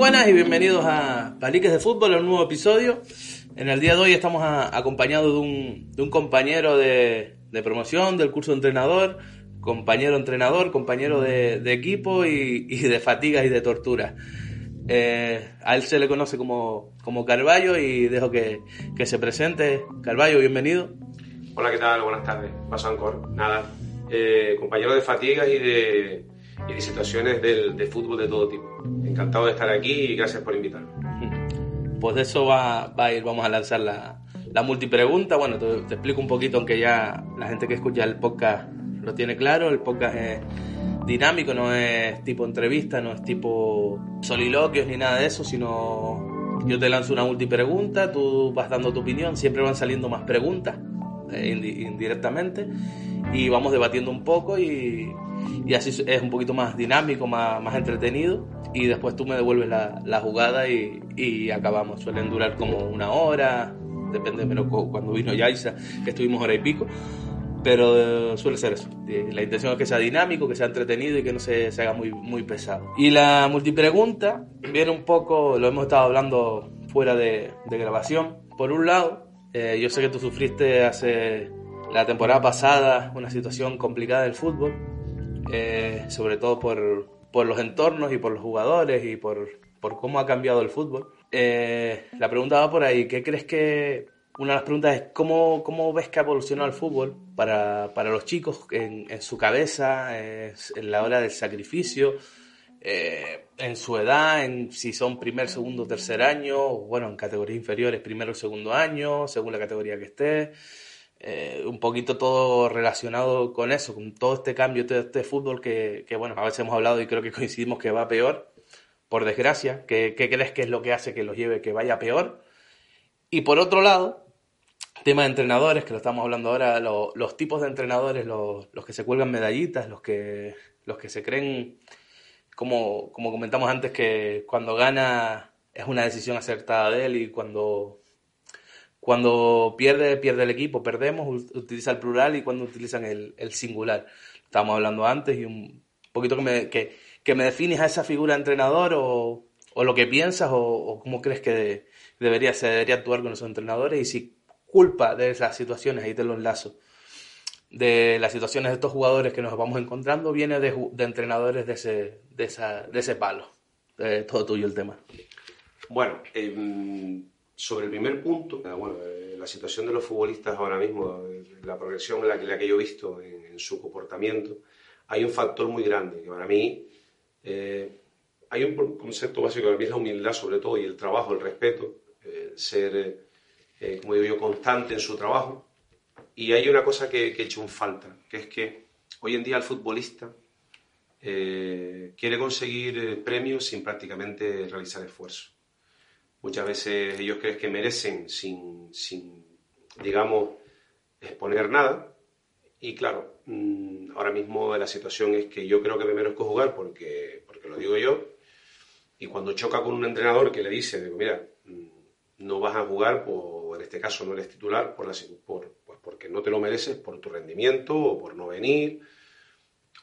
Y bienvenidos a Paliques de Fútbol, un nuevo episodio. En el día de hoy estamos acompañados de un, de un compañero de, de, promoción del curso de entrenador, compañero entrenador, compañero de, de equipo y, y, de fatigas y de torturas. Eh, a él se le conoce como, como Carballo y dejo que, que se presente. Carballo, bienvenido. Hola, ¿qué tal? Buenas tardes. Paso Ancor. Nada, eh, compañero de fatigas y de, y de situaciones del, de fútbol de todo tipo. Encantado de estar aquí y gracias por invitarme. Pues de eso va, va a ir, vamos a lanzar la, la multipregunta. Bueno, te, te, explico un poquito, aunque ya la gente que escucha el podcast lo tiene claro, el podcast es dinámico, no es tipo entrevista, no es tipo soliloquios ni nada de eso, sino yo te lanzo una multipregunta, tú vas dando tu opinión, siempre van saliendo más preguntas indirectamente y vamos debatiendo un poco y, así es un poquito más dinámico, más, más entretenido y después tú me devuelves la, jugada y, acabamos. Suelen durar como una hora, depende, pero cuando vino Yaisa, que estuvimos hora y pico, pero suele ser eso. La intención es que sea dinámico, que sea entretenido y que no se, se haga muy, muy pesado. Y la multipregunta viene un poco, lo hemos estado hablando fuera de, de grabación. Por un lado, eh, yo sé que tú sufriste hace la temporada pasada una situación complicada del fútbol, eh, sobre todo por, por, los entornos y por los jugadores y por, por cómo ha cambiado el fútbol. Eh, la pregunta va por ahí, ¿qué crees que... Una de las preguntas es, ¿cómo, cómo ves que ha evolucionado el fútbol para, para los chicos en, en su cabeza, en la hora del sacrificio, eh, en su edad, en si son primer, segundo, tercer año, bueno, en categorías inferiores, primero segundo año, según la categoría que esté. Eh, un poquito todo relacionado con eso, con todo este cambio, todo este fútbol que, que, bueno, a veces hemos hablado y creo que coincidimos que va peor, por desgracia. ¿Qué, crees que es lo que hace que los lleve que vaya peor? Y por otro lado, tema de entrenadores, que lo estamos hablando ahora, lo, los tipos de entrenadores, los, los, que se cuelgan medallitas, los que, los que se creen, como, como comentamos antes, que cuando gana es una decisión acertada de él y cuando cuando pierde, pierde el equipo, perdemos, utiliza el plural y cuando utilizan el, el singular. Estábamos hablando antes y un poquito que me, que, que me defines a esa figura de entrenador o, o lo que piensas o, o, cómo crees que debería, se debería actuar con esos entrenadores y si culpa de esas situaciones, ahí te lo enlazo, de las situaciones de estos jugadores que nos vamos encontrando viene de, de entrenadores de ese, de, esa, de ese palo. Eh, todo tuyo el tema. Bueno, eh, sobre el primer punto, bueno, eh, la situación de los futbolistas ahora mismo, la progresión la la que yo he visto en, su comportamiento, hay un factor muy grande que para mí eh, hay un concepto básico para es la humildad sobre todo y el trabajo, el respeto, eh, ser, eh, como digo yo, constante en su trabajo. Y hay una cosa que, que he hecho un falta, que es que hoy en día el futbolista eh, quiere conseguir premios sin prácticamente realizar esfuerzo muchas veces ellos creen que merecen sin, sin, digamos, exponer nada. Y claro, mmm, ahora mismo la situación es que yo creo que me merezco jugar porque, porque lo digo yo. Y cuando choca con un entrenador que le dice, digo, mira, mmm, no vas a jugar, o en este caso no eres titular, por, la, por porque no te lo mereces, por tu rendimiento o por no venir,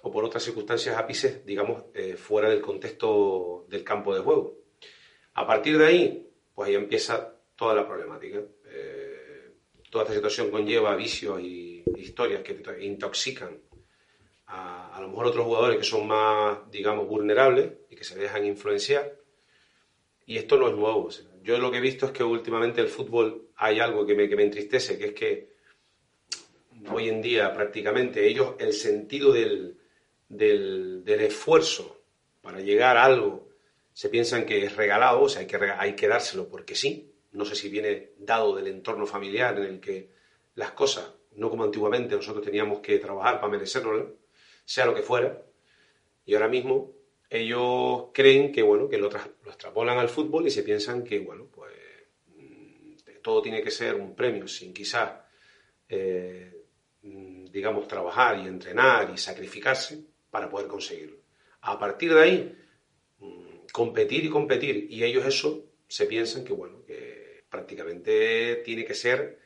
o por otras circunstancias ápices, digamos, eh, fuera del contexto del campo de juego. A partir de ahí, pues ahí empieza toda la problemática. Eh, toda esta situación conlleva vicios y historias que intoxican a, a lo mejor otros jugadores que son más, digamos, vulnerables y que se dejan influenciar. Y esto no es nuevo. Yo lo que he visto es que últimamente el fútbol hay algo que me, que me entristece, que es que hoy en día prácticamente ellos el sentido del, del, del esfuerzo para llegar a algo se piensan que es regalado, o sea, hay que, hay que dárselo porque sí. No sé si viene dado del entorno familiar en el que las cosas, no como antiguamente nosotros teníamos que trabajar para merecerlo, sea lo que fuera. Y ahora mismo ellos creen que, bueno, que lo, lo extrapolan al fútbol y se piensan que, bueno, pues mm, todo tiene que ser un premio, sin quizás, eh, digamos, trabajar y entrenar y sacrificarse para poder conseguirlo. A partir de ahí, mm, competir y competir, y ellos eso se piensan que, bueno, que prácticamente tiene que ser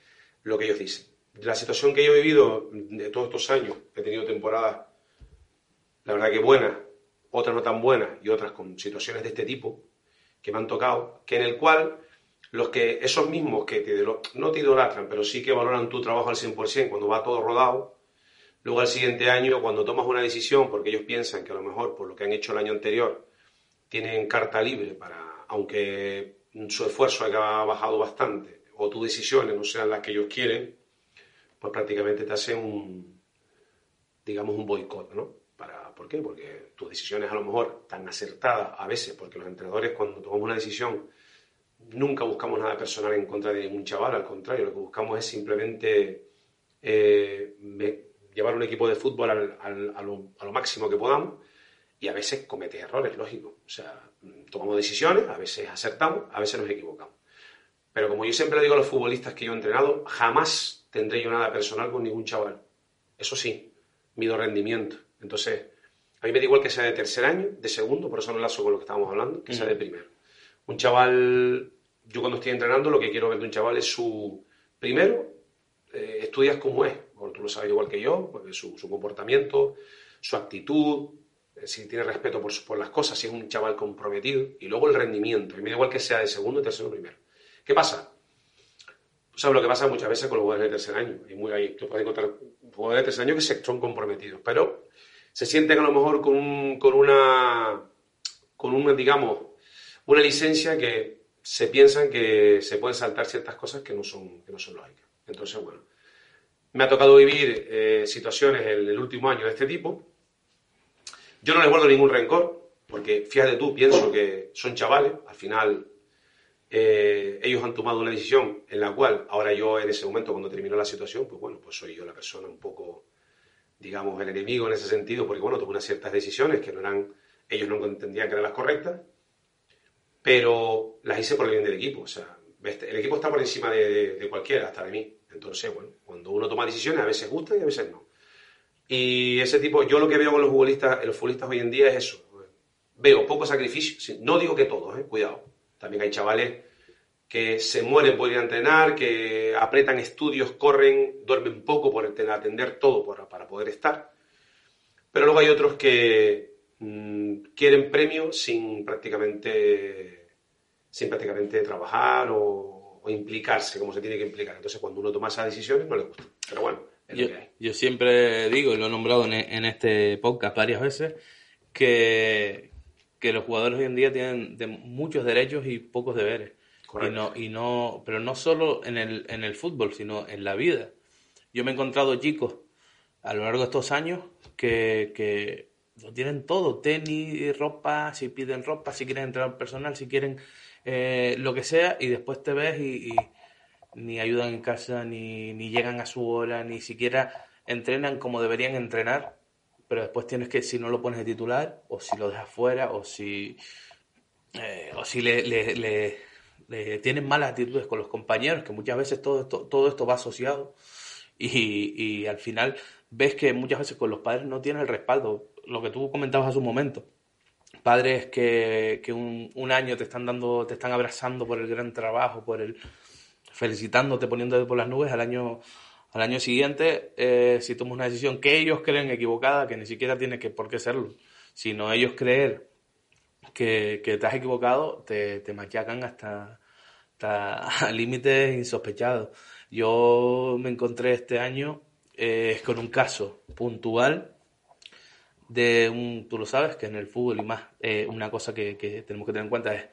lo que ellos dicen. La situación que yo he vivido de todos estos años, he tenido temporadas, la verdad que buenas, otras no tan buenas y otras con situaciones de este tipo que me han tocado, que en el cual los que, esos mismos que te, no te idolatran, pero sí que valoran tu trabajo al 100% cuando va todo rodado, luego al siguiente año cuando tomas una decisión, porque ellos piensan que a lo mejor por lo que han hecho el año anterior, tienen carta libre para, aunque su esfuerzo haya bajado bastante, o tus decisiones no sean las que ellos quieren, pues prácticamente te hacen un, digamos, un boicot, ¿no? ¿Por qué? Porque tus decisiones a lo mejor tan acertadas a veces, porque los entrenadores cuando tomamos una decisión nunca buscamos nada personal en contra de ningún chaval, al contrario, lo que buscamos es simplemente eh, llevar un equipo de fútbol a, lo, máximo que podamos y a veces comete errores, lógico. O sea, tomamos decisiones, a veces acertamos, a veces nos equivocamos. Pero como yo siempre le digo a los futbolistas que yo he entrenado, jamás tendré yo nada personal con ningún chaval. Eso sí, mido rendimiento. Entonces, a mí me da igual que sea de tercer año, de segundo, por eso no lazo con lo que estábamos hablando, que sea de primero. Un chaval, yo cuando estoy entrenando, lo que quiero ver de un chaval es su. Primero, eh, estudias cómo es, porque tú lo sabes igual que yo, su, comportamiento, su actitud, eh, si tiene respeto por, por, las cosas, si es un chaval comprometido, y luego el rendimiento. Mí me da igual que sea de segundo, tercero, primero. ¿Qué pasa? sabes lo que pasa muchas veces con los jugadores de tercer año. Y muy, ahí, tú puedes encontrar jugadores de tercer año que son comprometidos, pero se sienten a lo mejor con, con una, con una, digamos, una licencia que se piensan que se pueden saltar ciertas cosas que no son, que no son lógicas. Entonces, bueno, me ha tocado vivir eh, situaciones en el último año de este tipo. Yo no les guardo ningún rencor, porque fíjate tú, pienso que son chavales, al final eh, ellos han tomado una decisión en la cual ahora yo en ese momento cuando terminó la situación, pues bueno, pues soy yo la persona un poco digamos, el enemigo en ese sentido, porque bueno, tomó unas ciertas decisiones que no eran, ellos no entendían que eran las correctas, pero las hice por el bien del equipo. O sea, el equipo está por encima de, cualquiera, hasta de mí. Entonces, bueno, cuando uno toma decisiones, a veces gustan y a veces no. Y ese tipo, yo lo que veo con los futbolistas, los futbolistas hoy en día es eso. Veo poco sacrificio, no digo que todos, eh, cuidado. También hay chavales que se mueren por ir a entrenar, que apretan estudios, corren, duermen poco por atender todo para poder estar. Pero luego hay otros que quieren premios sin prácticamente, sin prácticamente trabajar o, implicarse como se tiene que implicar. Entonces cuando uno toma esas decisiones no le gusta. Pero bueno, es yo, lo que hay. Yo siempre digo, y lo he nombrado en, en este podcast varias veces, que, que los jugadores hoy en día tienen de muchos derechos y pocos deberes. Y no, y no, pero no solo en el, en el fútbol, sino en la vida. Yo me he encontrado chicos a lo largo de estos años que, que lo tienen todo, tenis, ropa, si piden ropa, si quieren entrar personal, si quieren eh, lo que sea, y después te ves y, ni ayudan en casa, ni, ni llegan a su hora, ni siquiera entrenan como deberían entrenar, pero después tienes que, si no lo pones de titular, o si lo dejas fuera, o si, eh, o si le, le tienen malas actitudes con los compañeros, que muchas veces todo esto, todo esto va asociado y, al final ves que muchas veces con los padres no tienen el respaldo, lo que tú comentabas hace un momento. Padres que, que un, año te están dando, te están abrazando por el gran trabajo, por el felicitándote, poniéndote por las nubes, al año, al año siguiente, eh, si tomas una decisión que ellos creen equivocada, que ni siquiera tiene que por qué serlo, sino ellos creer que, que te has equivocado, te, te machacan hasta, a límites insospechados. Yo me encontré este año eh, con un caso puntual de un, tú lo sabes, que en el fútbol y más, eh, una cosa que, tenemos que tener en cuenta es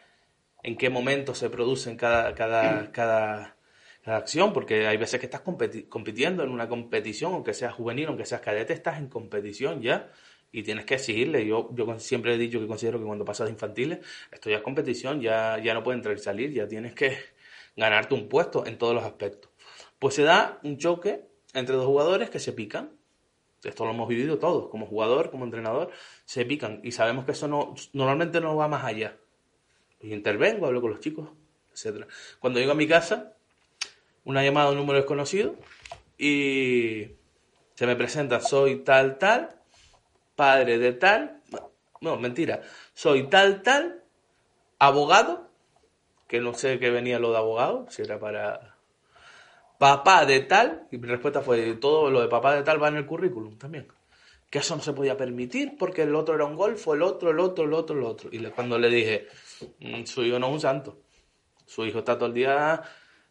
en qué momento se produce cada, cada, cada, cada acción, porque hay veces que estás compitiendo en una competición, aunque seas juvenil, aunque seas cadete, estás en competición ya y tienes que exigirle. Yo, yo siempre he dicho que considero que cuando pasas infantiles, esto ya es competición, ya, ya no puede entrar y salir, ya tienes que ganarte un puesto en todos los aspectos. Pues se da un choque entre dos jugadores que se pican esto lo hemos vivido todos, como jugador, como entrenador, se pican y sabemos que eso no, normalmente no va más allá. Y intervengo, hablo con los chicos, etcétera. Cuando llego a mi casa, una llamada a un número desconocido y se me presenta, soy tal, tal, padre de tal, no, mentira, soy tal, tal, abogado, que no sé qué venía lo de abogado, si era para papá de tal, y mi respuesta fue, todo lo de papá de tal va en el currículum también. Que eso no se podía permitir porque el otro era un golfo, el otro, el otro, el otro, el otro. Y cuando le dije, mm, su hijo no es un santo, su hijo está todo el día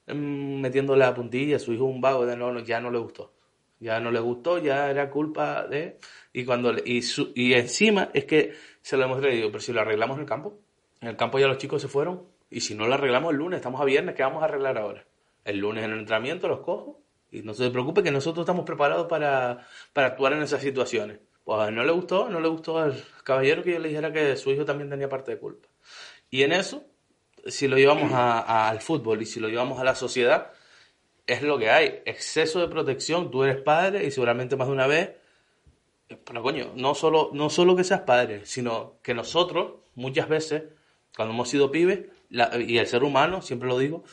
mm, metiéndole la puntilla, su hijo es un vago, de no, ya no le gustó. Ya no le gustó, ya era culpa de... Y, cuando, y, y encima es que se lo hemos digo, pero si lo arreglamos en el campo, en el campo ya los chicos se fueron, y si no lo arreglamos el lunes, estamos a viernes, ¿qué vamos a arreglar ahora? El lunes en el entrenamiento los cojo y no se preocupe que nosotros estamos preparados para, actuar en esas situaciones. Pues no le gustó, no le gustó al caballero que yo le dijera que su hijo también tenía parte de culpa. Y en eso, si lo llevamos al fútbol y si lo llevamos a la sociedad, es lo que hay. Exceso de protección, tú eres padre y seguramente más de una vez, pero coño, no solo, no solo que seas padre, sino que nosotros, muchas veces, cuando hemos sido pibes, y el ser humano, siempre lo digo,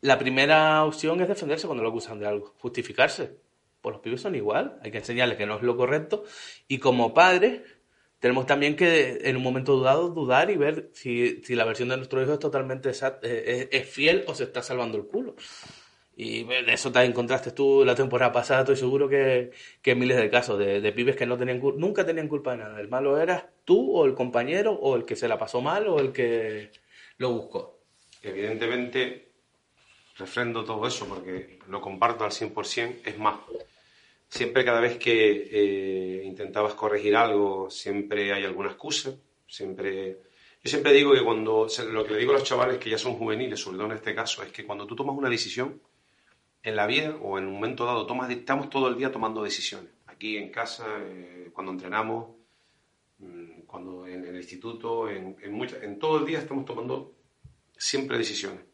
la primera opción es defenderse cuando lo acusan de algo, justificarse. Pues los pibes son igual, hay que enseñarles que no es lo correcto. Y como padres, tenemos también que, en un momento dudado, dudar y ver si, la versión de nuestro hijo es totalmente eh, es, fiel o se está salvando el culo. Y de eso te encontraste tú la temporada pasada, estoy seguro que, que miles de casos de, de, pibes que no tenían nunca tenían culpa de nada. El malo eras tú o el compañero o el que se la pasó mal o el que lo buscó. Evidentemente, refrendo todo eso porque lo comparto al 100%. Es más, siempre cada vez que eh, intentabas corregir algo, siempre hay alguna excusa. Siempre... Yo siempre digo que cuando, lo que le digo a los chavales que ya son juveniles, sobre todo en este caso, es que cuando tú tomas una decisión en la vida o en un momento dado, tomas, estamos todo el día tomando decisiones. Aquí en casa, eh, cuando entrenamos, mm, cuando en, el instituto, en, en, en todo el día estamos tomando siempre decisiones.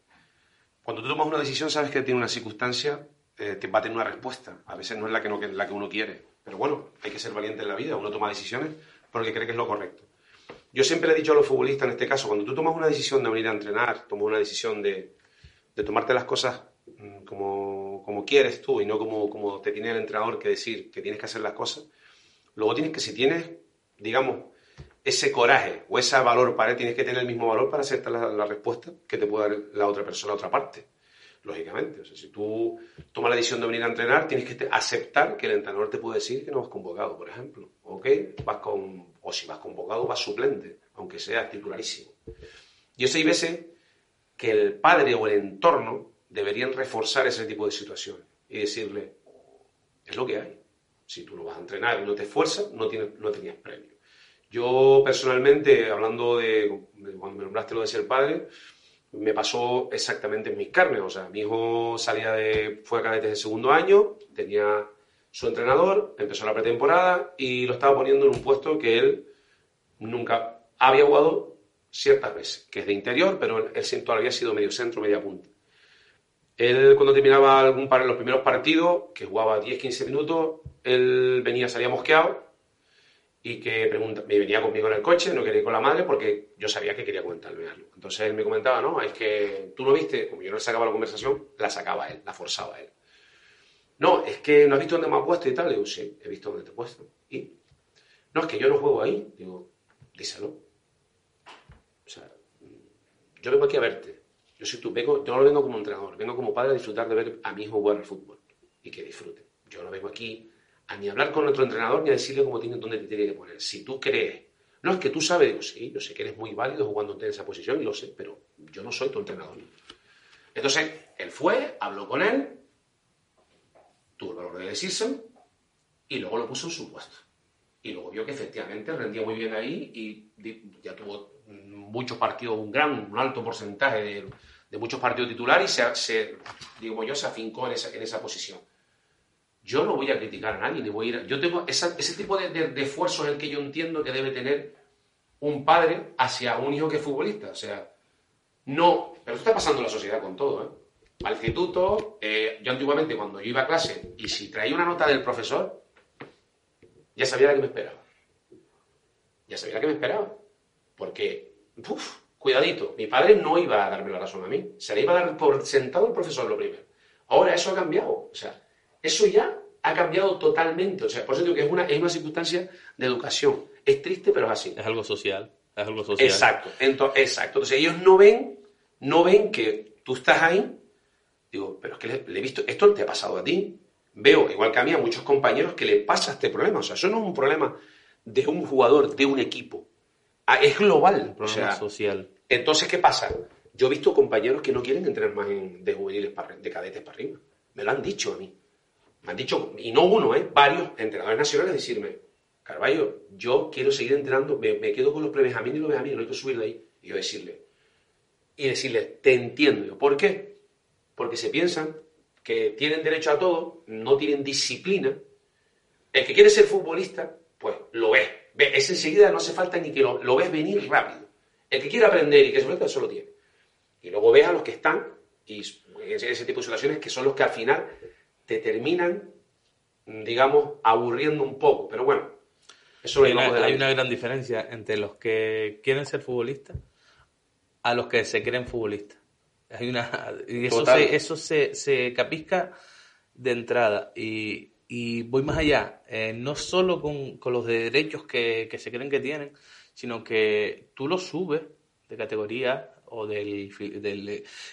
Cuando tú tomas una decisión sabes que tiene una circunstancia, eh, te va a tener una respuesta. A veces no es la que, no, la que uno quiere. Pero bueno, hay que ser valiente en la vida. Uno toma decisiones porque cree que es lo correcto. Yo siempre le he dicho a los futbolistas en este caso, cuando tú tomas una decisión de venir a entrenar, tomas una decisión de, de tomarte las cosas mm, como, como, quieres tú y no como, como te tiene el entrenador que decir que tienes que hacer las cosas, luego tienes que, si tienes, digamos, ese coraje o ese valor para tienes que tener el mismo valor para aceptar la, respuesta que te puede dar la otra persona, la otra parte. Lógicamente, o sea, si tú tomas la decisión de venir a entrenar, tienes que aceptar que el entrenador te puede decir que no vas convocado, por ejemplo. ¿Ok? Vas con, o si vas convocado, vas suplente, aunque sea titularísimo. Yo sé hay veces que el padre o el entorno deberían reforzar ese tipo de situaciones y decirle, es lo que hay. Si tú lo vas a entrenar y no te esfuerzas, no, tienes, no tenías premio. Yo personalmente, hablando de, cuando me nombraste lo de ser padre, me pasó exactamente en mis carnes. O sea, mi hijo salía de, fue a cadete de segundo año, tenía su entrenador, empezó la pretemporada y lo estaba poniendo en un puesto que él nunca había jugado ciertas veces, que es de interior, pero él siempre había sido medio centro, media punta. Él cuando terminaba algún par, los primeros partidos, que jugaba 10-15 minutos, él venía, salía mosqueado y que pregunta, me venía conmigo en el coche, no quería ir con la madre porque yo sabía que quería comentarme algo. Entonces él me comentaba, no, es que tú lo viste, como yo no le sacaba la conversación, la sacaba él, la forzaba él. No, es que no has visto dónde me ha puesto y tal. Le digo, sí, he visto dónde te he puesto. Y, no, es que yo no juego ahí. Digo, díselo. O sea, yo vengo aquí a verte. Yo soy tú, vengo, yo no lo vengo como entrenador, vengo como padre a disfrutar de ver a mi hijo jugar al fútbol y que disfrute. Yo no vengo aquí a ni hablar con nuestro entrenador ni a decirle cómo tiene, dónde te tiene que poner. Si tú crees, no es que tú sabes, digo, sí, yo sé que eres muy válido jugando en esa posición y lo sé, pero yo no soy tu entrenador. Entonces, él fue, habló con él, tuvo el valor de decírselo y luego lo puso en su puesto. Y luego vio que efectivamente rendía muy bien ahí y ya tuvo muchos partidos, un gran, un alto porcentaje de, muchos partidos titulares y se, se, digo yo, se afincó en esa, en esa posición yo no voy a criticar a nadie, ni voy a ir. Yo tengo ese tipo de, de, esfuerzo en el que yo entiendo que debe tener un padre hacia un hijo que es futbolista. O sea, no. Pero esto está pasando en la sociedad con todo, ¿eh? Al instituto, eh, yo antiguamente cuando yo iba a clase y si traía una nota del profesor, ya sabía la que me esperaba. Ya sabía la que me esperaba. Porque, uff, cuidadito, mi padre no iba a darme la razón a mí. Se le iba a dar por sentado el profesor lo primero. Ahora eso ha cambiado. O sea, eso ya ha cambiado totalmente. O sea, por eso digo que es una, es una circunstancia de educación. Es triste, pero es así. Es algo social. Es algo social. Exacto. Entonces, exacto. Entonces ellos no ven, no ven que tú estás ahí. Digo, pero es que le, le he visto, esto te ha pasado a ti. Veo, igual que a mí, a muchos compañeros que le pasa este problema. O sea, eso no es un problema de un jugador, de un equipo. Ah, es global. Problema o sea, social. entonces, ¿qué pasa? Yo he visto compañeros que no quieren entrenar más en- de juveniles, para, de cadetes para arriba. Me lo han dicho a mí. Me han dicho, y no uno, ¿eh? varios entrenadores nacionales decirme, Carballo, yo quiero seguir entrenando, me, me quedo con los prebenjamines y los benjamines, no hay que subir de ahí. Y yo decirle, y decirle, te entiendo. Yo, ¿Por qué? Porque se piensan que tienen derecho a todo, no tienen disciplina. El que quiere ser futbolista, pues lo. Ve, Es enseguida, no hace falta ni que lo, lo ves venir rápido. El que quiere aprender y que se meta, eso lo tiene. Y luego ves a los que están, y ese tipo de situaciones que son los que al final te terminan, digamos, aburriendo un poco. Pero bueno, eso lo llevamos de hay una gran diferencia entre los que quieren ser futbolistas a los que se creen futbolistas. Hay una, y eso, se, eso se, se capisca de entrada. Y, y voy más allá, eh, no solo con, con los derechos que, que se creen que tienen, sino que tú los subes de categoría o del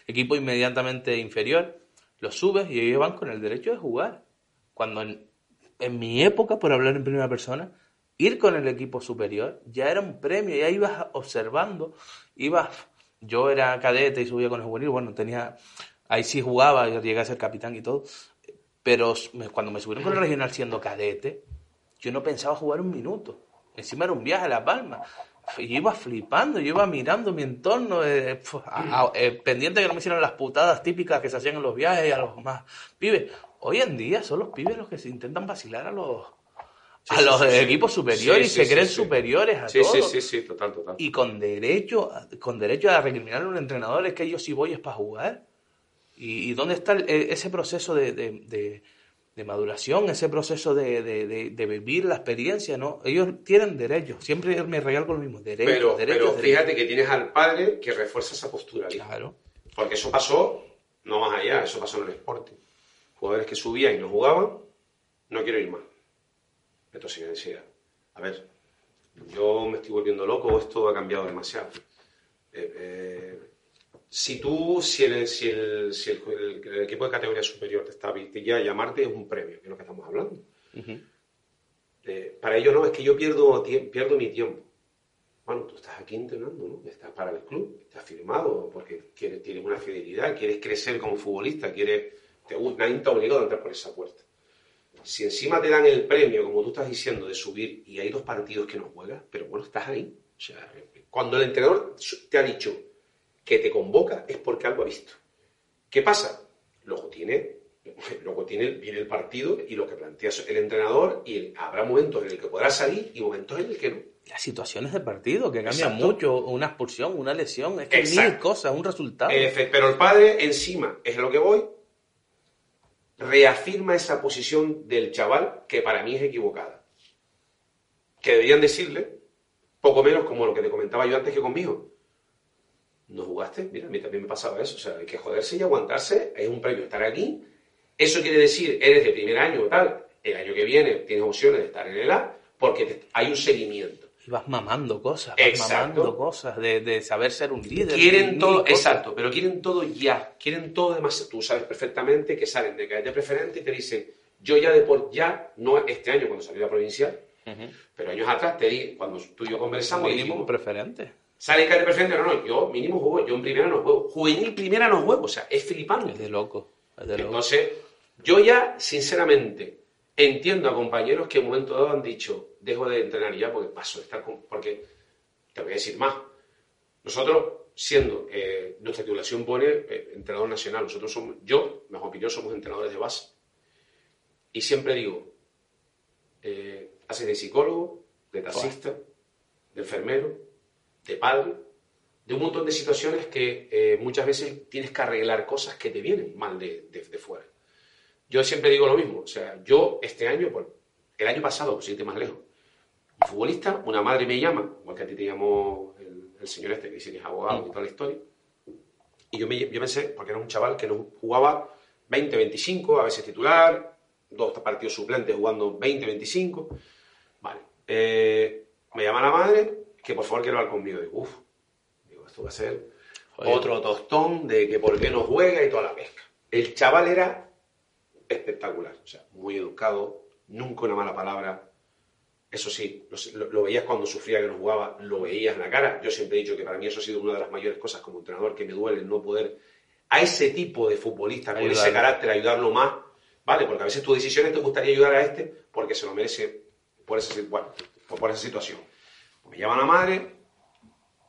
equipo inmediatamente inferior, los subes y ellos van con el derecho de jugar. Cuando en, mi época, por hablar en primera persona, ir con el equipo superior ya era un premio, ya ibas observando, ibas, yo era cadete y subía con el juvenil, bueno, tenía, ahí sí jugaba, yo llegué a ser capitán y todo, pero cuando me subieron con el regional siendo cadete, yo no pensaba jugar un minuto. Encima era un viaje a La Palma. Y yo iba flipando, yo iba mirando mi entorno, eh, a- a- eh, pendiente que no me hicieran las putadas típicas que se hacían en los viajes a los más pibes. Hoy en día son los pibes los que se intentan vacilar a los, a sí, los sí, equipos superiores y se creen superiores a todos. sí, sí, sí, total, total. Y con derecho, con derecho a recriminarle a un entrenador es que yo sí voy es para jugar. ¿Y, y dónde está el- e- ese proceso de, de- de- de maduración, ese proceso de, de- de- de vivir la experiencia? ¿no? Ellos tienen derechos, siempre me regalo con lo mismo, derechos, Pero, derechos, pero derechos. fíjate que tienes al padre que refuerza esa postura. Claro. Porque eso pasó, no más allá, eso pasó en el Sporting. Jugadores que subían y no jugaban, no quiero ir más. Entonces yo decía, a ver, yo me estoy volviendo loco esto ha cambiado demasiado. Eh, eh, si tú, si, el, si, el, si el, equipo de categoría superior te está ya llamarte es un premio, que es lo que estamos hablando. Eh, para ellos no, es que yo pierdo, pierdo mi tiempo. Bueno, tú estás aquí entrenando, ¿no? Estás para el club, estás firmado porque quieres, tienes una fidelidad, quieres crecer como futbolista, quieres, te, nadie te ha obligado a entrar por esa puerta. Si encima te dan el premio, como tú estás diciendo, de subir y hay dos partidos que no juegas, pero bueno, estás ahí. O sea, cuando el entrenador te ha dicho que te convoca es porque algo ha visto. ¿Qué pasa? Luego tiene, luego tiene, viene el partido y lo que plantea el entrenador y el- habrá momentos en el que podrá salir y momentos en el que no. Las situaciones de partido que cambian Exacto. mucho, una expulsión, una lesión, es que mil Exacto. cosas, un resultado. Efe- pero el padre encima, es lo que voy, reafirma esa posición del chaval que para mí es equivocada. Que deberían decirle, poco menos como lo que te comentaba yo antes que conmigo. ¿No jugaste? Mira, a mí también me pasaba eso. O sea, hay que joderse y aguantarse. Es un premio estar aquí. Eso quiere decir, eres de primer año o tal. El año que viene tienes opciones de estar en el A porque te- hay un seguimiento. Y vas mamando cosas, vas Exacto. mamando cosas, de, de saber ser un líder. Quieren todo, exacto, pero quieren todo ya, quieren todo demasiado. Tú sabes perfectamente que salen de cadete preferente y te dicen, yo ya de por ya, no este año cuando salió la provincial, pero años atrás te di, cuando tú y yo conversamos, Mínimo dijimos, preferente. Sale cadete preferente, no, no, yo mínimo juego, yo en primera no juego, juvenil primera no juego, o sea, es Es flipante. de loco. Es de loco. Entonces, yo ya, sinceramente, entiendo a compañeros que en un momento dado han dicho, dejo de entrenar ya porque paso de estar con... Porque, te voy a decir más, nosotros, siendo, eh, nuestra titulación pone eh, entrenador nacional, nosotros somos, yo, mejor que yo, somos entrenadores de base. Y siempre digo, eh, haces de psicólogo, de taxista, de enfermero, de padre, de un montón de situaciones que eh, muchas veces tienes que arreglar cosas que te vienen mal de, de- de fuera. Yo siempre digo lo mismo, o sea, yo este año, por el año pasado, pues irte más lejos, un futbolista, una madre me llama, igual que a ti te llamó el, el señor este que dice que es abogado y toda la historia, y yo, me, yo pensé, porque era un chaval que no jugaba 20, 25, a veces titular, dos partidos suplentes jugando 20, 25. Vale. Eh, me llama la madre que por favor quiero hablar conmigo. Digo, uff, digo, esto va a ser Joder. otro tostón de que por qué no juega y toda la pesca. El chaval era espectacular, o sea, muy educado, nunca una mala palabra. Eso sí, lo, veías cuando sufría que no jugaba, lo veías en la cara. Yo siempre he dicho que para mí eso ha sido una de las mayores cosas como entrenador que me duele no poder a ese tipo de futbolista con ese carácter ayudarlo más, ¿vale? Porque a veces tus decisiones te gustaría ayudar a este porque se lo merece por esa, bueno, por esa situación. Me llama la madre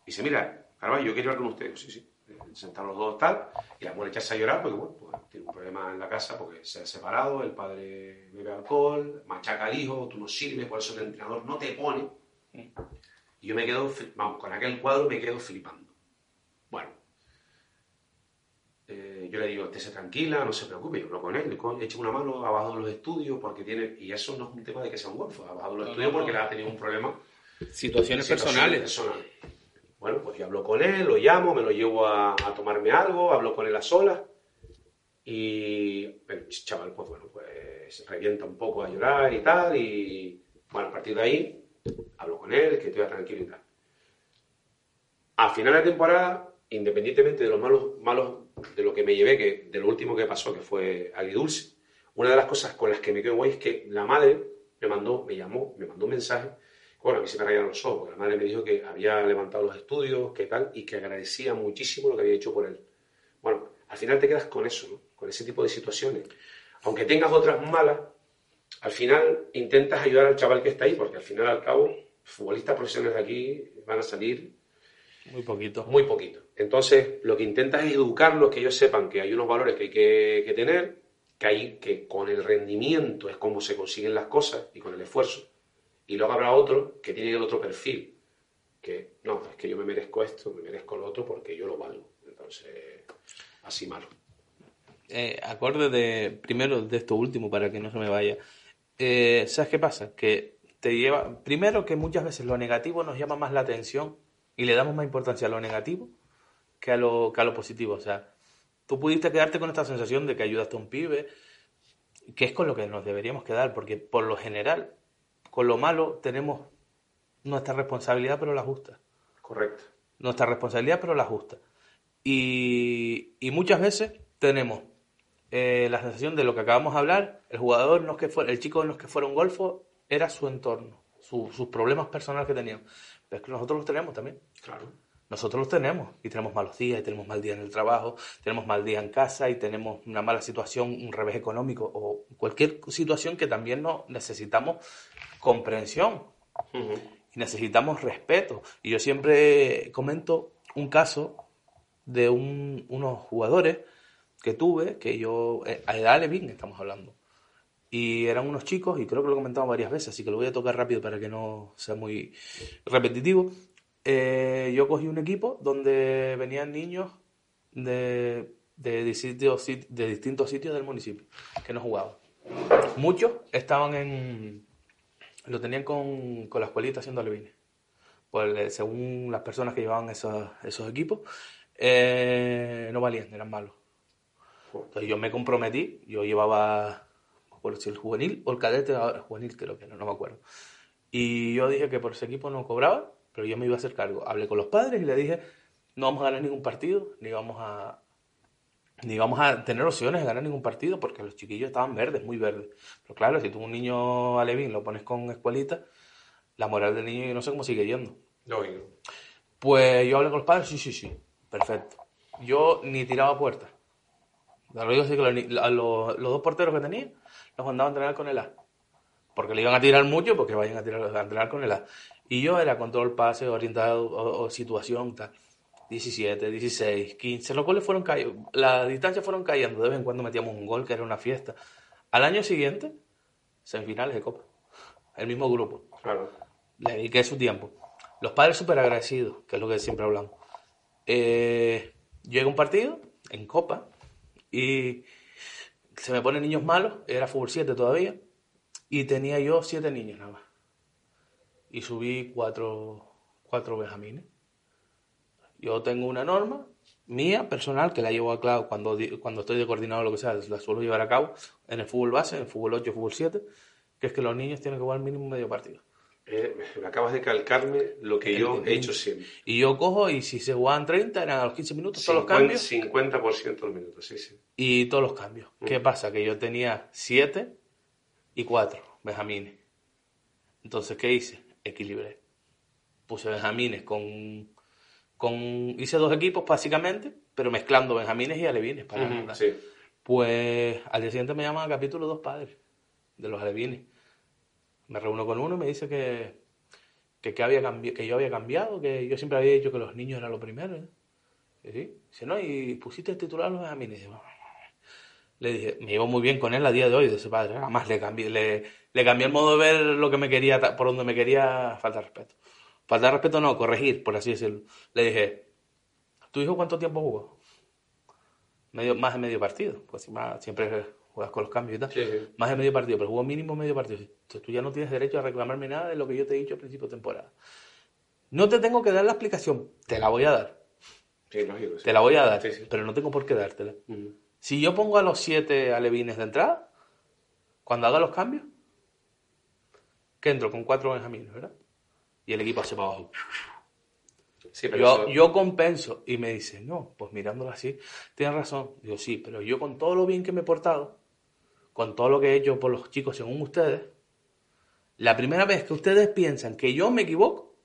y dice, mira, Carvalho, yo quiero hablar con usted. Sí, sí. Sentaron los dos tal, y la mujer echarse a llorar porque, bueno, pues, tiene un problema en la casa porque se ha separado, el padre bebe alcohol, machaca al hijo, tú no sirves, por eso el entrenador no te pone. Y yo me quedo, vamos, con aquel cuadro me quedo flipando. Bueno, eh, yo le digo, estése tranquila, no se preocupe, yo hablo con él, eche una mano abajo de los estudios porque tiene, y eso no es un tema de que sea un golfo, abajo de los No, estudios no, porque le ha tenido un problema Situaciones Situaciones personales. personales. Bueno, pues yo hablo con él, lo llamo, me lo llevo a, a tomarme algo, hablo con él a solas y el chaval, pues bueno, pues revienta un poco a llorar y tal y bueno, a partir de ahí hablo con él, que estoy tranquilo y tal. A final de temporada, independientemente de los malos, malos de lo que me llevé, que de lo último que pasó, que fue agridulce, una de las cosas con las que me quedo guay es que la madre me mandó, me llamó, me mandó un mensaje. Bueno, a mí se me rayaron los ojos, porque la madre me dijo que había levantado los estudios, que tal, y que agradecía muchísimo lo que había hecho por él. Bueno, al final te quedas con eso, ¿no? Con ese tipo de situaciones. Aunque tengas otras malas, al final intentas ayudar al chaval que está ahí, porque al final, al cabo, futbolistas profesionales de aquí van a salir Muy poquito. muy poquito. Entonces, lo que intentas es educarlos, que ellos sepan que hay unos valores que hay que, que tener, que, hay, que con el rendimiento es como se consiguen las cosas y con el esfuerzo. Y luego habrá otro que tiene el otro perfil, que no, es que yo me merezco esto, me merezco lo otro porque yo lo valgo. Entonces, así malo. eh, de primero de esto último para que no se me vaya. Eh, ¿Sabes qué pasa? Que te lleva primero que muchas veces lo negativo nos llama más la atención y le damos más importancia a lo negativo que a lo que a lo positivo. O sea, tú pudiste quedarte con esta sensación de que ayudaste a un pibe, que es con lo que nos deberíamos quedar, porque por lo general con lo malo tenemos nuestra responsabilidad, pero la justa Correcto. nuestra responsabilidad, pero la justa. Y, y muchas veces tenemos eh, la sensación de lo que acabamos de hablar, el jugador no es que fuera, el chico no es que fuera un golfo, era su entorno, su- sus problemas personales que tenían. Pero es que nosotros los tenemos también. Claro. Nosotros los tenemos y tenemos malos días, y tenemos mal día en el trabajo, tenemos mal día en casa y tenemos una mala situación, un revés económico o cualquier situación que también no necesitamos comprensión Ujú. y necesitamos respeto. Y yo siempre comento un caso de un- unos jugadores que tuve, que yo, eh, a edad Levin estamos hablando. Y eran unos chicos, y creo que lo he comentado varias veces, así que lo voy a tocar rápido para que no sea muy repetitivo. Eh, yo cogí un equipo donde venían niños de, de, distintos, de distintos sitios del municipio que no jugaban. Muchos estaban en, lo tenían con, con la escuelita haciendo alevines. Pues eh, según las personas que llevaban esos, esos equipos, eh, no valían, eran malos. Entonces yo me comprometí, yo llevaba, no me si el juvenil o el cadete, ahora juvenil creo que no, no me acuerdo. Y yo dije que por ese equipo no cobraba, pero yo me iba a hacer cargo. Hablé con los padres y le dije, no vamos a ganar ningún partido, ni vamos a, ni vamos a tener opciones de ganar ningún partido, porque los chiquillos estaban verdes, muy verdes. Pero claro, si tú un niño alevín lo pones con escuelita, la moral del niño yo no sé cómo sigue yendo. Lógico. Pues yo hablé con los padres, sí, sí, sí, perfecto. Yo ni tiraba puertas. Lo digo así que los, dos porteros que tenía los mandaba a entrenar con el A. Porque le iban a tirar mucho, porque vayan a, tirar, a entrenar con el A. Y yo era control, pase, orientado, o, o situación, tal. 17, 16, 15, los goles fueron cayendo, las distancias fueron cayendo, de vez en cuando metíamos un gol, que era una fiesta. Al año siguiente, semifinales de Copa, el mismo grupo Claro. le dediqué su tiempo. Los padres súper agradecidos, que es lo que siempre hablamos. Eh, llega un partido en Copa y se me ponen niños malos, era fútbol 7 todavía, Y tenía yo siete niños nada más. Y subí cuatro, cuatro benjamines. Yo tengo una norma mía, personal, que la llevo a cabo cuando, cuando estoy de coordinador o lo que sea, la suelo llevar a cabo en el fútbol base, en el fútbol 8, fútbol 7, que es que los niños tienen que jugar mínimo medio partido. Eh, me acabas de calcarme lo que yo he hecho siempre. Y yo cojo y si se jugaban 30, eran a los 15 minutos todos los cambios 50%, 50% de los minutos, sí, sí. y todos los cambios. ¿Qué pasa? Que yo tenía 7 y 4 benjamines. Entonces, ¿qué hice? Equilibré. Puse benjamines con, con... Hice dos equipos básicamente, pero mezclando benjamines y alevines. Para Ujú, nada. sí. Pues al día siguiente me llaman a capítulo dos padres de los alevines. Me reúno con uno y me dice que, que, que había que yo había cambiado, que yo siempre había dicho que los niños eran lo primero. ¿eh? Y sí. Dice, no, y pusiste el titular a los benjamines. Dice, le dije, me llevo muy bien con él a día de hoy, de ese padre. Además, le cambié, le, le cambié el modo de ver lo que me quería, por donde me quería faltar respeto. Faltar respeto no, corregir, por así decirlo. Le dije, ¿tu hijo cuánto tiempo jugó? Medio, más de medio partido. Pues más, siempre juegas con los cambios y tal. Sí, sí. Más de medio partido, pero jugó mínimo medio partido. Entonces tú ya no tienes derecho a reclamarme nada de lo que yo te he dicho al principio de temporada. No te tengo que dar la explicación, te la voy a dar. Sí, lógico. Te la voy a dar, pero no tengo por qué dártela. Ujú. Si yo pongo a los siete alevines de entrada, cuando haga los cambios, que entro con cuatro benjamines, ¿verdad? Y el equipo hace para abajo. Sí, pero Yo, eso- yo compenso. Y me dice, no, pues mirándolo así, tienes razón. Digo, sí, pero yo con todo lo bien que me he portado, con todo lo que he hecho por los chicos según ustedes, la primera vez que ustedes piensan que yo me equivoco,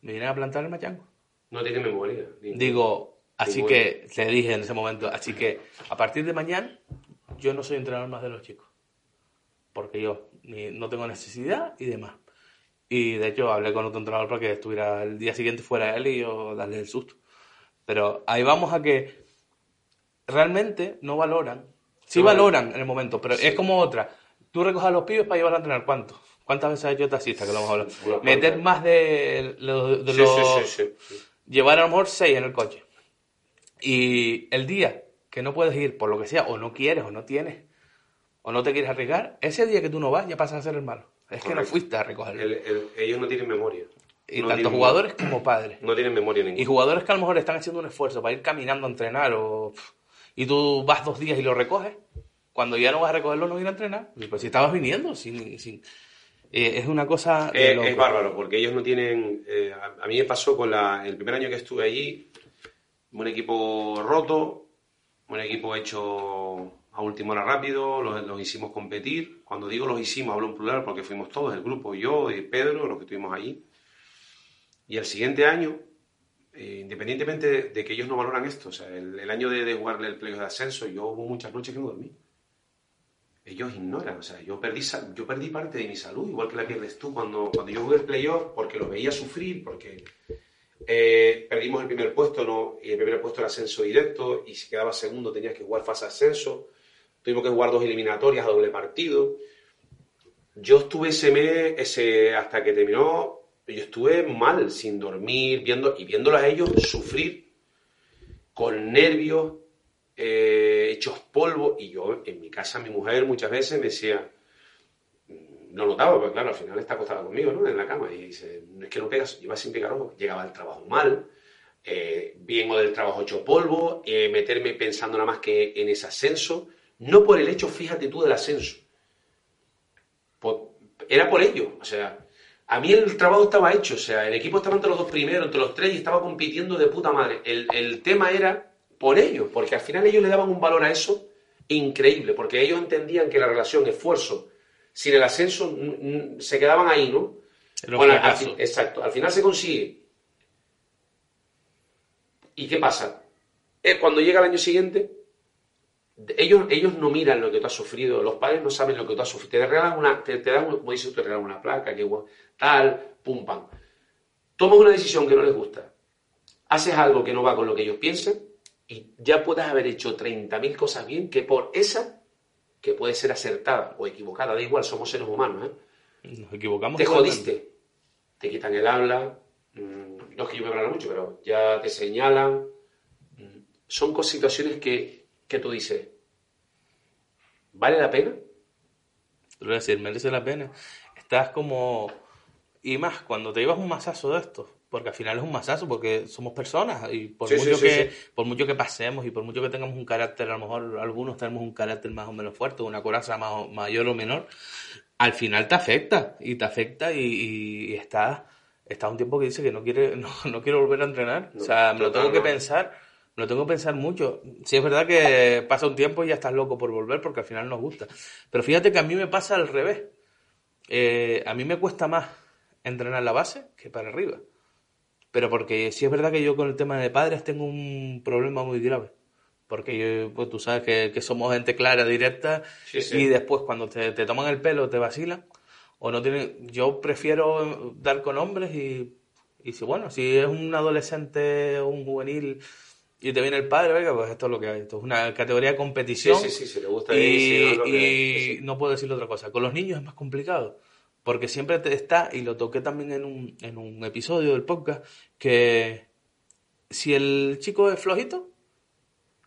me vienen a plantar el machango. no tiene memoria. Digo, así que, le dije en ese momento, así que a partir de mañana yo no soy entrenador más de los chicos. Porque yo ni- no tengo necesidad y demás. Y de hecho hablé con otro entrenador para que estuviera el día siguiente fuera él y yo darle el susto. Pero ahí vamos a que realmente no valoran. Sí No valoran en el momento, pero es como otra. Tú recoges a los pibes para llevar a entrenar. ¿Cuánto? ¿Cuántas veces has hecho taxista? Que lo hemos hablado. Meter más de, los- de Sí, los sí, sí, sí. llevar a lo mejor seis en el coche. Y el día que no puedes ir por lo que sea, o no quieres, o no tienes, o no te quieres arriesgar, ese día que tú no vas ya pasas a ser el malo. Es que no fuiste a recogerlo. El- el- ellos no tienen memoria. y No tanto jugadores como padres. No tienen memoria ninguna. Y jugadores que a lo mejor están haciendo un esfuerzo para ir caminando a entrenar, o, y tú vas dos días y lo recoges, cuando ya no vas a recogerlo no ir a entrenar. Pues si estabas viniendo, sin, sin- eh, es una cosa... Eh, es bárbaro, porque ellos no tienen... eh, a, a mí me pasó con la, el primer año que estuve allí, un equipo roto, un equipo hecho a última hora rápido, los, los hicimos competir. Cuando digo los hicimos, hablo en plural porque fuimos todos, el grupo, yo y Pedro, los que estuvimos allí. Y el siguiente año, eh, independientemente de, de que ellos no valoran esto, o sea, el, el año de, de jugarle el playoff de ascenso, yo hubo muchas noches que no dormí. Ellos ignoran, o sea, yo perdí, yo perdí parte de mi salud, igual que la pierdes tú cuando, cuando yo jugué el playoff, porque los veía sufrir, porque eh, perdimos el primer puesto, ¿no? y el primer puesto era ascenso directo, y si quedaba segundo tenías que jugar fase ascenso, tuvimos que jugar dos eliminatorias a doble partido. Yo estuve ese mes, ese, hasta que terminó, yo estuve mal, sin dormir, viendo, y viéndolos a ellos sufrir, con nervios, eh, hechos polvo, y yo en mi casa, mi mujer muchas veces me decía, mm, no notaba, porque claro, al final está acostada conmigo, ¿no? En la cama, y dice, es que no pegas, lleva sin pegar ojo, llegaba al trabajo mal, eh, vengo del trabajo hecho polvo, eh, meterme pensando nada más que en ese ascenso, no por el hecho, fíjate tú, del ascenso, por- era por ello, o sea, a mí el trabajo estaba hecho, o sea, el equipo estaba entre los dos primeros, entre los tres, y estaba compitiendo de puta madre. El, el tema era por ello, porque al final ellos le daban un valor a eso increíble, porque ellos entendían que la relación esfuerzo sin el ascenso se quedaban ahí, ¿no? Bueno, al fin- exacto, al final se consigue. ¿Y qué pasa? Eh, cuando llega el año siguiente, ellos, ellos no miran lo que tú has sufrido, los padres no saben lo que tú has sufrido. Te regalan una, te, te dan, como dices te regalan una placa, que tal, pum, pam. Tomas una decisión que no les gusta, haces algo que no va con lo que ellos piensan y ya puedes haber hecho 30.000 cosas bien que por esa, que puede ser acertada o equivocada, da igual, somos seres humanos, ¿eh? Nos equivocamos. te jodiste. Te quitan el habla. mm, No es que yo me hablara mucho, pero ya te señalan. mm, Son situaciones que, que tú dices, ¿vale la pena? Lo decir, merece la pena. Estás como... Y más, cuando te llevas un masazo de estos, porque al final es un masazo, porque somos personas y por, Sí, mucho, sí, que, sí. por mucho que pasemos y por mucho que tengamos un carácter, a lo mejor algunos tenemos un carácter más o menos fuerte, una coraza más o- mayor o menor, al final te afecta y te afecta y, y, y estás está un tiempo que dice que no quiere no, no quiero volver a entrenar. No, o sea, me lo tengo que no. pensar, lo tengo que pensar mucho. Sí es verdad que pasa un tiempo y ya estás loco por volver porque al final nos gusta. Pero fíjate que a mí me pasa al revés. Eh, a mí me cuesta más entrenar la base que para arriba. Pero porque sí es verdad que yo con el tema de padres tengo un problema muy grave. Porque yo, pues tú sabes que, que somos gente clara, directa, Sí, sí. y después cuando te, te toman el pelo te vacilan. O no tienen, yo prefiero dar con hombres y, y si bueno, si es un adolescente o un juvenil y te viene el padre, venga, pues esto es lo que hay. Esto es una categoría de competición. Sí, sí, sí, si le gusta Y, no y no puedo decirle otra cosa. Con los niños es más complicado. Porque siempre te está, y lo toqué también en un, en un episodio del podcast, que si el chico es flojito,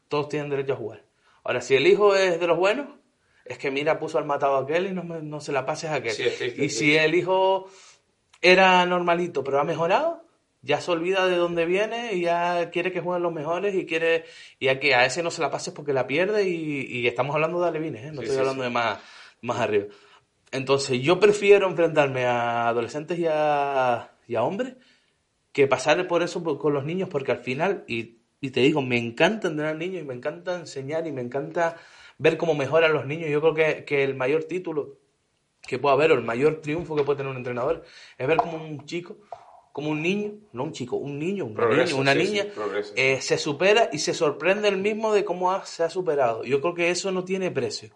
todos tienen derecho a jugar. Ahora, si el hijo es de los buenos, es que mira, puso al matado a aquel y no, me- no se la pases a aquel. Sí, y si el hijo era normalito, pero ha mejorado, ya se olvida de dónde viene y ya quiere que jueguen los mejores y quiere y a que a ese no se la pases porque la pierde y, y estamos hablando de alevines, ¿eh? no Sí, estoy sí, hablando sí. de más, más arriba. Entonces yo prefiero enfrentarme a adolescentes y a, y a hombres que pasar por eso por- con los niños porque al final, y, y te digo, me encanta entrenar niños y me encanta enseñar y me encanta ver cómo mejoran los niños. Yo creo que, que el mayor título que puede haber o el mayor triunfo que puede tener un entrenador es ver como un chico, como un niño, no un chico, un niño, una Progresa, niña, una sí, niña, eh, se supera y se sorprende el mismo de cómo ha- se ha superado. Yo creo que eso no tiene precio.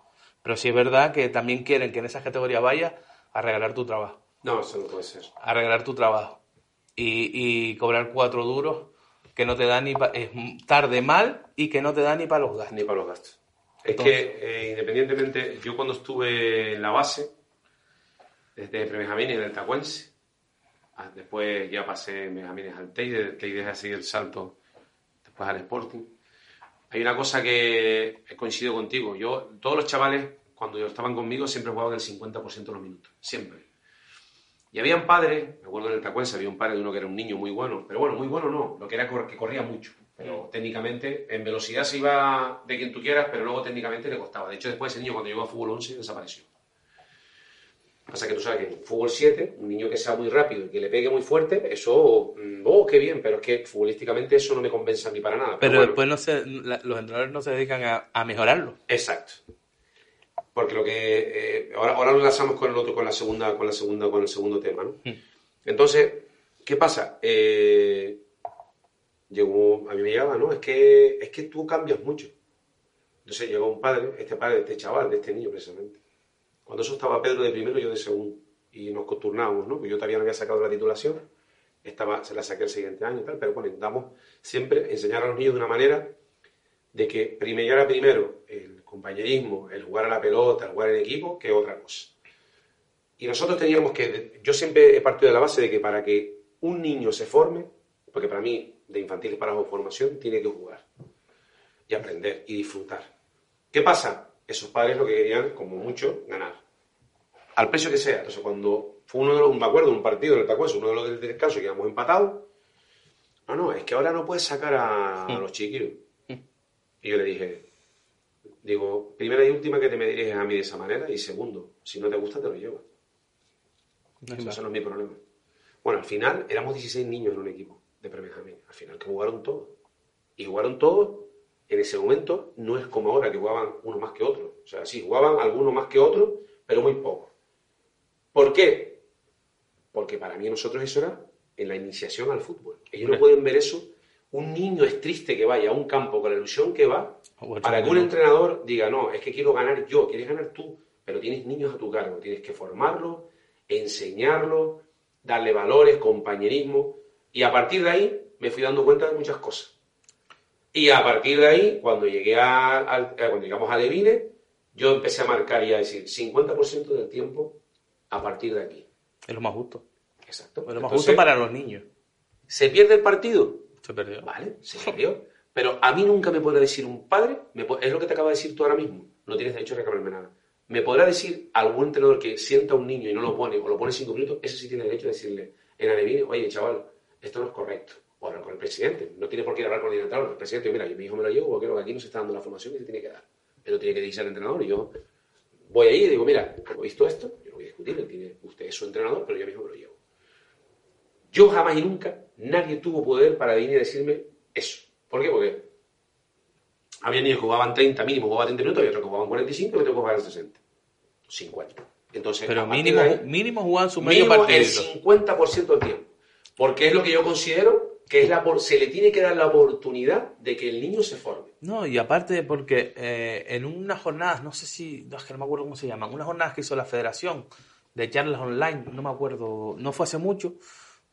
Pero sí es verdad que también quieren que en esa categoría vaya a regalar tu trabajo No, eso no puede ser. a regalar tu trabajo y, y cobrar cuatro duros que no te da ni pa- es tarde mal y que no te da ni para los gastos. Ni para los gastos. Es Entonces- que, eh, independientemente, yo cuando estuve en la base, desde Prebenjamín en el Tacuense, después ya pasé en Benjamines al Teide, del Teide así el salto, después al Sporting. Hay una cosa que he coincidido contigo. Yo, todos los chavales, cuando estaban conmigo, siempre jugaban el 50% de los minutos. Siempre. Y habían padres, me acuerdo en el Tacuense, había un padre de uno que era un niño muy bueno, pero bueno, muy bueno no, lo que era que corría mucho. Pero técnicamente, en velocidad se iba de quien tú quieras, pero luego técnicamente le costaba. De hecho, después ese niño cuando llegó a fútbol 11 desapareció. Pasa que tú sabes que en fútbol 7, un niño que sea muy rápido y que le pegue muy fuerte, eso, mm, oh, qué bien, pero es que futbolísticamente eso no me compensa a mí para nada. Pero bueno. después no se, la- los entrenadores no se dedican a, a mejorarlo. Exacto. Porque lo que eh, ahora, ahora lo enlazamos con el otro, con la segunda, con la segunda, con el segundo tema, ¿no? Entonces, ¿qué pasa? Eh, llegó, a mí me llegaba, ¿no? Es que, es que tú cambias mucho. Entonces llegó un padre, este padre de este chaval, de este niño precisamente. Cuando eso estaba Pedro de primero, yo de segundo. Y nos turnábamos, ¿no? Pues yo todavía no había sacado la titulación. Estaba, se la saqué el siguiente año y tal, pero bueno, intentamos siempre enseñar a los niños de una manera de que primero primero el compañerismo, el jugar a la pelota, el jugar en equipo, que otra cosa. Y nosotros teníamos que, yo siempre he partido de la base de que para que un niño se forme, porque para mí de infantil para formación, tiene que jugar y aprender y disfrutar. ¿Qué pasa? Esos padres lo que querían, como mucho, ganar. Al precio que sea. Entonces, cuando fue uno de los, me acuerdo, un partido en el Tacuense, uno de los del descanso, que íbamos empatados, no, no, es que ahora no puedes sacar a, a los chiquillos. Y yo le dije, digo, primera y última que te me diriges a mí de esa manera, y segundo, si no te gusta, te lo llevas. No Eso, no es mi problema. Bueno, al final éramos 16 niños en un equipo de Prebenjamín. Al final que jugaron todos. Y jugaron todos, en ese momento, no es como ahora que jugaban uno más que otro. O sea, sí, jugaban algunos más que otros, pero muy poco. ¿Por qué? Porque para mí nosotros eso era en la iniciación al fútbol. Ellos no pueden ver eso. Un niño es triste que vaya a un campo con la ilusión que va para que un entrenador diga, no, es que quiero ganar yo, quieres ganar tú, pero tienes niños a tu cargo, tienes que formarlos, enseñarlos, darle valores, compañerismo, y a partir de ahí me fui dando cuenta de muchas cosas. Y a partir de ahí, cuando llegué a, eh, cuando llegamos a Levine, yo empecé a marcar y a decir 50% del tiempo a partir de aquí. Es lo más justo. Exacto. Es lo más Entonces, justo para los niños. ¿Se pierde el partido? Se perdió. Vale, se perdió. Pero a mí nunca me puede decir un padre, me es lo que te acaba de decir tú ahora mismo, no tienes derecho a reclamarme nada. Me podrá decir algún entrenador que sienta a un niño y no lo pone, o lo pone cinco minutos, ese sí tiene derecho a decirle en Alevine, oye, chaval, esto no es correcto. O hablar con el presidente. No tiene por qué hablar con el entrenador. El presidente, mira, yo mi hijo me lo llevo porque creo que aquí no se está dando la formación que se tiene que dar. Él tiene que decir al entrenador y yo voy ahí y digo, mira, como he visto esto, yo no voy a discutir, tiene, usted es su entrenador, pero yo mismo me lo llevo. Yo jamás y nunca, nadie tuvo poder para venir y decirme eso. ¿Por qué? Porque había niños que jugaban 30, mínimo jugaban 30 minutos, y otros que jugaban 45 y otros que jugaban 60. 50. Entonces, Pero mínimo, ahí, mínimo jugaban su medio mínimo partido. el 50% del tiempo. Porque es lo que yo considero que es la, se le tiene que dar la oportunidad de que el niño se forme. No, y aparte porque eh, en unas jornadas, no sé si, no, es que no me acuerdo cómo se llaman, unas jornadas que hizo la federación de charlas online, no me acuerdo, no fue hace mucho,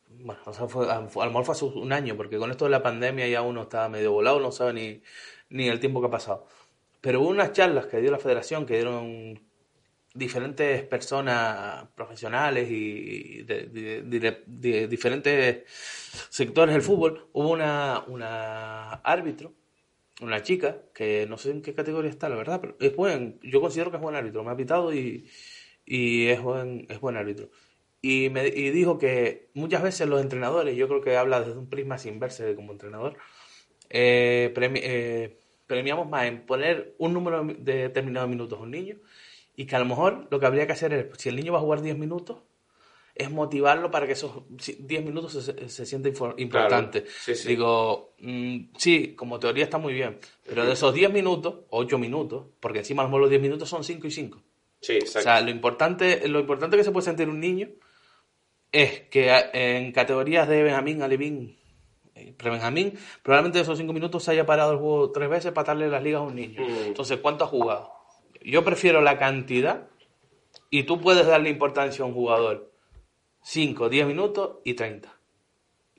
bueno, o sea, fue- a, lo mejor fue hace un año, porque con esto de la pandemia ya uno estaba medio volado, no sabe ni, ni el tiempo que ha pasado. Pero hubo unas charlas que dio la federación, que dieron diferentes personas profesionales y de, de- de- de diferentes sectores del fútbol, hubo una, una árbitro, una chica, que no sé en qué categoría está, la verdad, pero es buen, yo considero que es buen árbitro, me ha pitado y, y es buen, es buen árbitro. Y, me, y dijo que muchas veces los entrenadores, yo creo que habla desde un prisma sin verse como entrenador, eh, premi- eh, premiamos más en poner un número de determinados minutos a un niño y que a lo mejor lo que habría que hacer es, si el niño va a jugar 10 minutos, es motivarlo para que esos 10 minutos se, se sienta importante. Sí, sí. Digo, mm, sí, como teoría está muy bien, pero de esos 10 minutos, 8 minutos, porque encima a lo mejor los 10 minutos son 5 y 5. Sí, exacto. O sea, lo importante, lo importante que se puede sentir un niño es que en categorías de Benjamín, Alevín, eh, pre-Benjamín, probablemente de esos 5 minutos se haya parado el juego tres veces para darle las ligas a un niño. Mm. Entonces, ¿cuánto ha jugado? Yo prefiero la cantidad y tú puedes darle importancia a un jugador 5, 10 minutos y 30.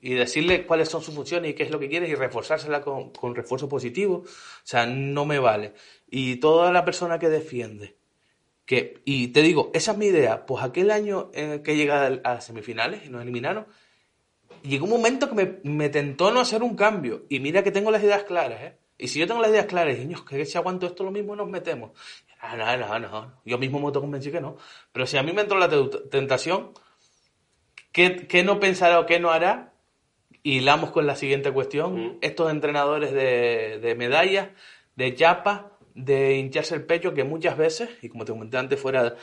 Y decirle cuáles son sus funciones y qué es lo que quieres y reforzársela con, con refuerzo positivo. O sea, no me vale. Y toda la persona que defiende que, y te digo, esa es mi idea. Pues aquel año en el que llega a a semifinales y nos eliminaron, llegó un momento que me, me tentó no hacer un cambio. Y mira que tengo las ideas claras, ¿eh? Y si yo tengo las ideas claras, y niños, que si aguanto esto lo mismo nos metemos. Ah, no, no, no. Yo mismo me autoconvencí que no. Pero si a mí me entró la te- tentación, ¿qué, qué no pensará o qué no hará? Y hilamos con la siguiente cuestión. Mm. Estos entrenadores de, de medallas, de chapa, de hincharse el pecho, que muchas veces, y como te comenté antes fuera,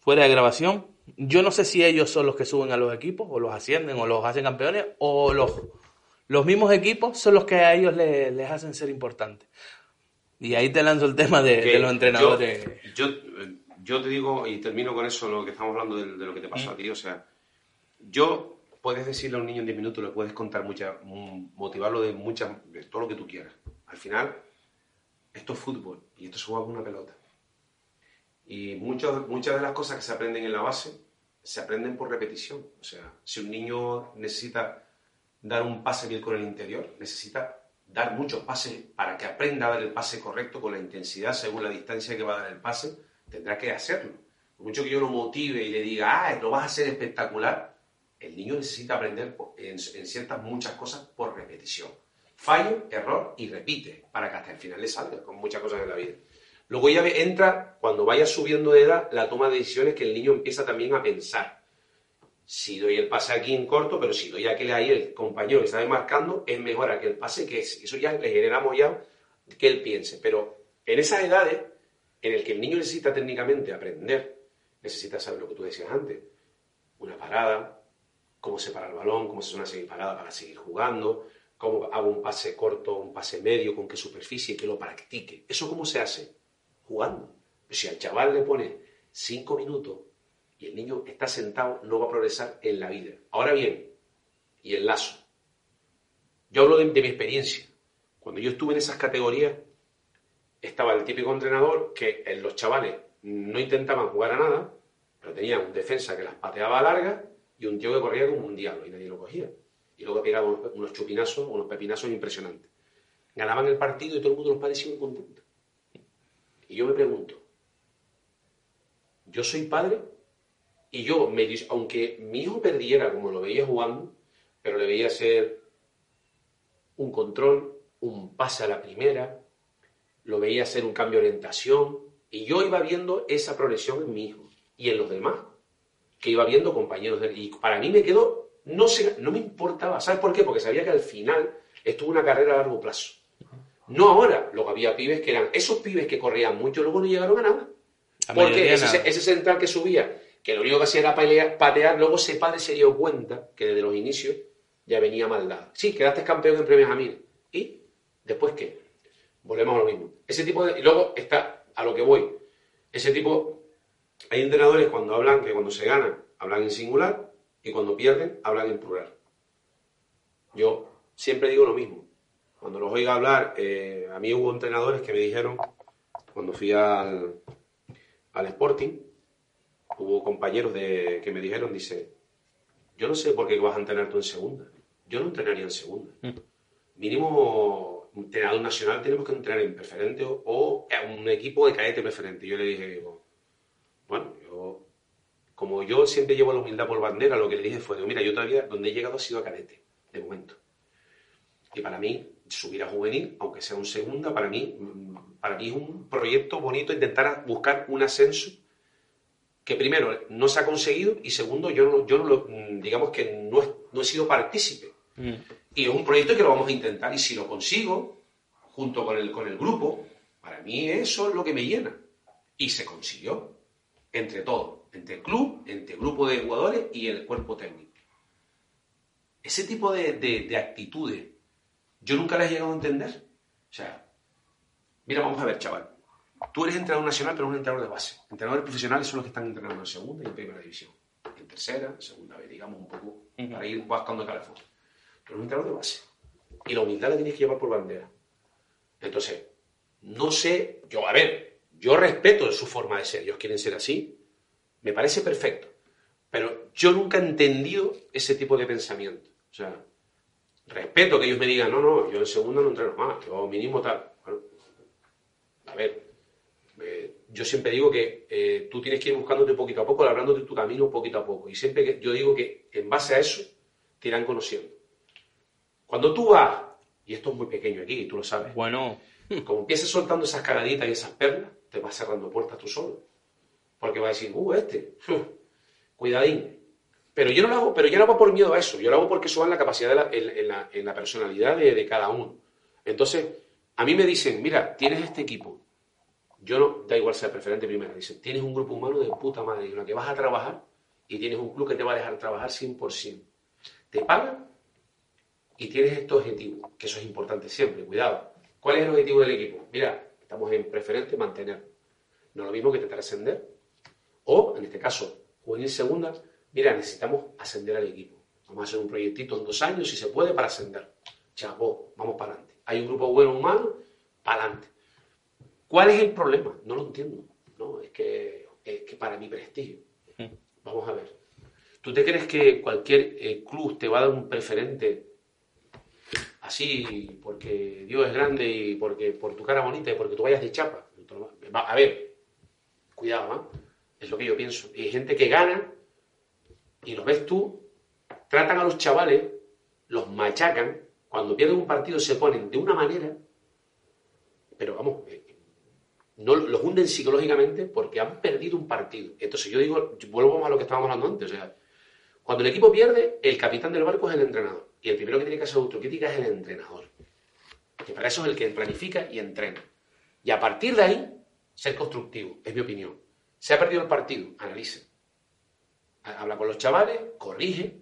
fuera de grabación, yo no sé si ellos son los que suben a los equipos, o los ascienden, o los hacen campeones, o los, los mismos equipos son los que a ellos le- les hacen ser importantes. Y ahí te lanzo el tema de, de los entrenadores. Yo, yo, yo te digo, y termino con eso, lo que estamos hablando de, de lo que te pasó a ti. O sea, yo puedes decirle a un niño en 10 minutos, le puedes contar mucha, mm, motivarlo de, muchas, de todo lo que tú quieras. Al final, esto es fútbol y esto se juega con una pelota. Y muchas muchas de las cosas que se aprenden en la base se aprenden por repetición. O sea, si un niño necesita dar un pase bien con el interior, necesita dar muchos pases para que aprenda a dar el pase correcto con la intensidad según la distancia que va a dar el pase, tendrá que hacerlo. Por mucho que yo lo motive y le diga, ah, lo vas a hacer espectacular, el niño necesita aprender en, ciertas muchas cosas por repetición. Fallo, error y repite para que hasta el final le salga con muchas cosas en la vida. Luego ya entra, cuando vaya subiendo de edad, la toma de decisiones que el niño empieza también a pensar si doy el pase aquí en corto, pero si doy aquel ahí el compañero que está marcando, es mejor aquel pase que es. Eso ya le generamos ya que él piense. Pero en esas edades, en el que el niño necesita técnicamente aprender, necesita saber lo que tú decías antes, una parada, cómo se para el balón, cómo se suena seguir parada para seguir jugando, cómo hago un pase corto, un pase medio, con qué superficie, que lo practique. ¿Eso cómo se hace? Jugando. Si al chaval le pone cinco minutos y el niño está sentado, no va a progresar en la vida. Ahora bien, y el lazo. Yo hablo de, mi experiencia. Cuando yo estuve en esas categorías, estaba el típico entrenador que en los chavales no intentaban jugar a nada, pero tenían un defensa que las pateaba a largas y un tío que corría como un diablo y nadie lo cogía. Y luego pegaba unos, chupinazos, unos pepinazos impresionantes. Ganaban el partido y todo el mundo los parecía muy contento. Y yo me pregunto, yo soy padre y yo, me, aunque mi hijo perdiera como lo veía jugando, pero le veía hacer un control, un pase a la primera, lo veía hacer un cambio de orientación, Y yo iba viendo esa progresión en mi hijo y en los demás, que iba viendo compañeros de. Y para mí me quedó, no, sé, no me importaba. ¿Sabes por qué? Porque sabía que al final estuvo una carrera a largo plazo. No ahora. Luego había pibes que eran, esos pibes que corrían mucho, luego no llegaron a nada. Porque ese, ese, central que subía, que lo único que hacía era patear, luego ese padre se dio cuenta que desde los inicios ya venía maldad. Sí, quedaste campeón en premios a mí. ¿Y después qué? Volvemos a lo mismo. Ese tipo de... Y luego está a lo que voy. Ese tipo... Hay entrenadores cuando hablan que cuando se ganan hablan en singular y cuando pierden hablan en plural. Yo siempre digo lo mismo. Cuando los oiga hablar, eh, a mí hubo entrenadores que me dijeron, cuando fui al, al Sporting, hubo compañeros de, que me dijeron, dice, yo no sé por qué vas a entrenar tú en segunda. Yo no entrenaría en segunda. Mm. Mínimo, entrenador nacional tenemos que entrenar en preferente o, un equipo de cadete preferente. Yo le dije, bueno, yo, como yo siempre llevo la humildad por bandera, lo que le dije fue, mira, yo todavía donde he llegado ha sido a cadete, de momento. Y para mí, subir a juvenil, aunque sea un segunda, para mí, para mí es un proyecto bonito intentar buscar un ascenso que primero no se ha conseguido y segundo yo no, yo no lo, digamos que no, he sido partícipe. Mm. Y es un proyecto que lo vamos a intentar y si lo consigo, junto con el, con el grupo, para mí eso es lo que me llena. Y se consiguió, entre todos, entre el club, entre el grupo de jugadores y el cuerpo técnico. Ese tipo de, de, de actitudes yo nunca las he llegado a entender. O sea, mira, vamos a ver, chaval. Tú eres entrenador nacional, pero un entrenador de base. Entrenadores profesionales son los que están entrenando en segunda y en primera división. En tercera, en segunda vez, digamos, un poco, para ir buscando cada foto. Pero un entrenador de base. Y la humildad la tienes que llevar por bandera. Entonces, no sé, yo, a ver, yo respeto su forma de ser. Ellos quieren ser así. Me parece perfecto. Pero yo nunca he entendido ese tipo de pensamiento. O sea, respeto que ellos me digan, no, no, yo en segunda no entreno más, yo mínimo tal. Bueno, a ver, eh, yo siempre digo que eh, tú tienes que ir buscándote poquito a poco, de tu camino poquito a poco. Y siempre que yo digo que en base a eso te irán conociendo. Cuando tú vas, y esto es muy pequeño aquí, tú lo sabes. Bueno. Como empieces soltando esas cagaditas y esas perlas, te vas cerrando puertas tú solo. Porque vas a decir, uh, este, cuidadín. Pero yo no lo hago, pero yo no hago por miedo a eso, yo lo hago porque eso va en la capacidad, de la, en, la, personalidad de, cada uno. Entonces, a mí me dicen, mira, tienes este equipo, yo no, da igual sea preferente primero, dicen, tienes un grupo humano de puta madre en la que vas a trabajar y tienes un club que te va a dejar trabajar 100%. Te pagan y tienes estos objetivos, que eso es importante siempre, cuidado. ¿Cuál es el objetivo del equipo? Mira, estamos en preferente mantener. No lo mismo que te ascender. O, en este caso, juvenil segunda, mira, necesitamos ascender al equipo. Vamos a hacer un proyectito en dos años, si se puede, para ascender. Chapó, vamos para adelante. Hay un grupo bueno humano, para adelante. ¿Cuál es el problema? No lo entiendo. No, es que, es que para mi prestigio. Hmm. Vamos a ver. ¿Tú te crees que cualquier eh, club te va a dar un preferente así porque Dios es grande y porque por tu cara bonita y porque tú vayas de chapa? A ver, cuidado, ¿no? Es lo que yo pienso. hay gente que gana y lo ves tú, tratan a los chavales, los machacan, cuando pierden un partido se ponen de una manera, no los hunden psicológicamente porque han perdido un partido. Entonces yo digo, vuelvo a lo que estábamos hablando antes, o sea, cuando el equipo pierde, el capitán del barco es el entrenador. Y el primero que tiene que hacer autocrítica es el entrenador. Que para eso es el que planifica y entrena. Y a partir de ahí, ser constructivo, es mi opinión. Se ha perdido el partido, analice habla con los chavales, corrige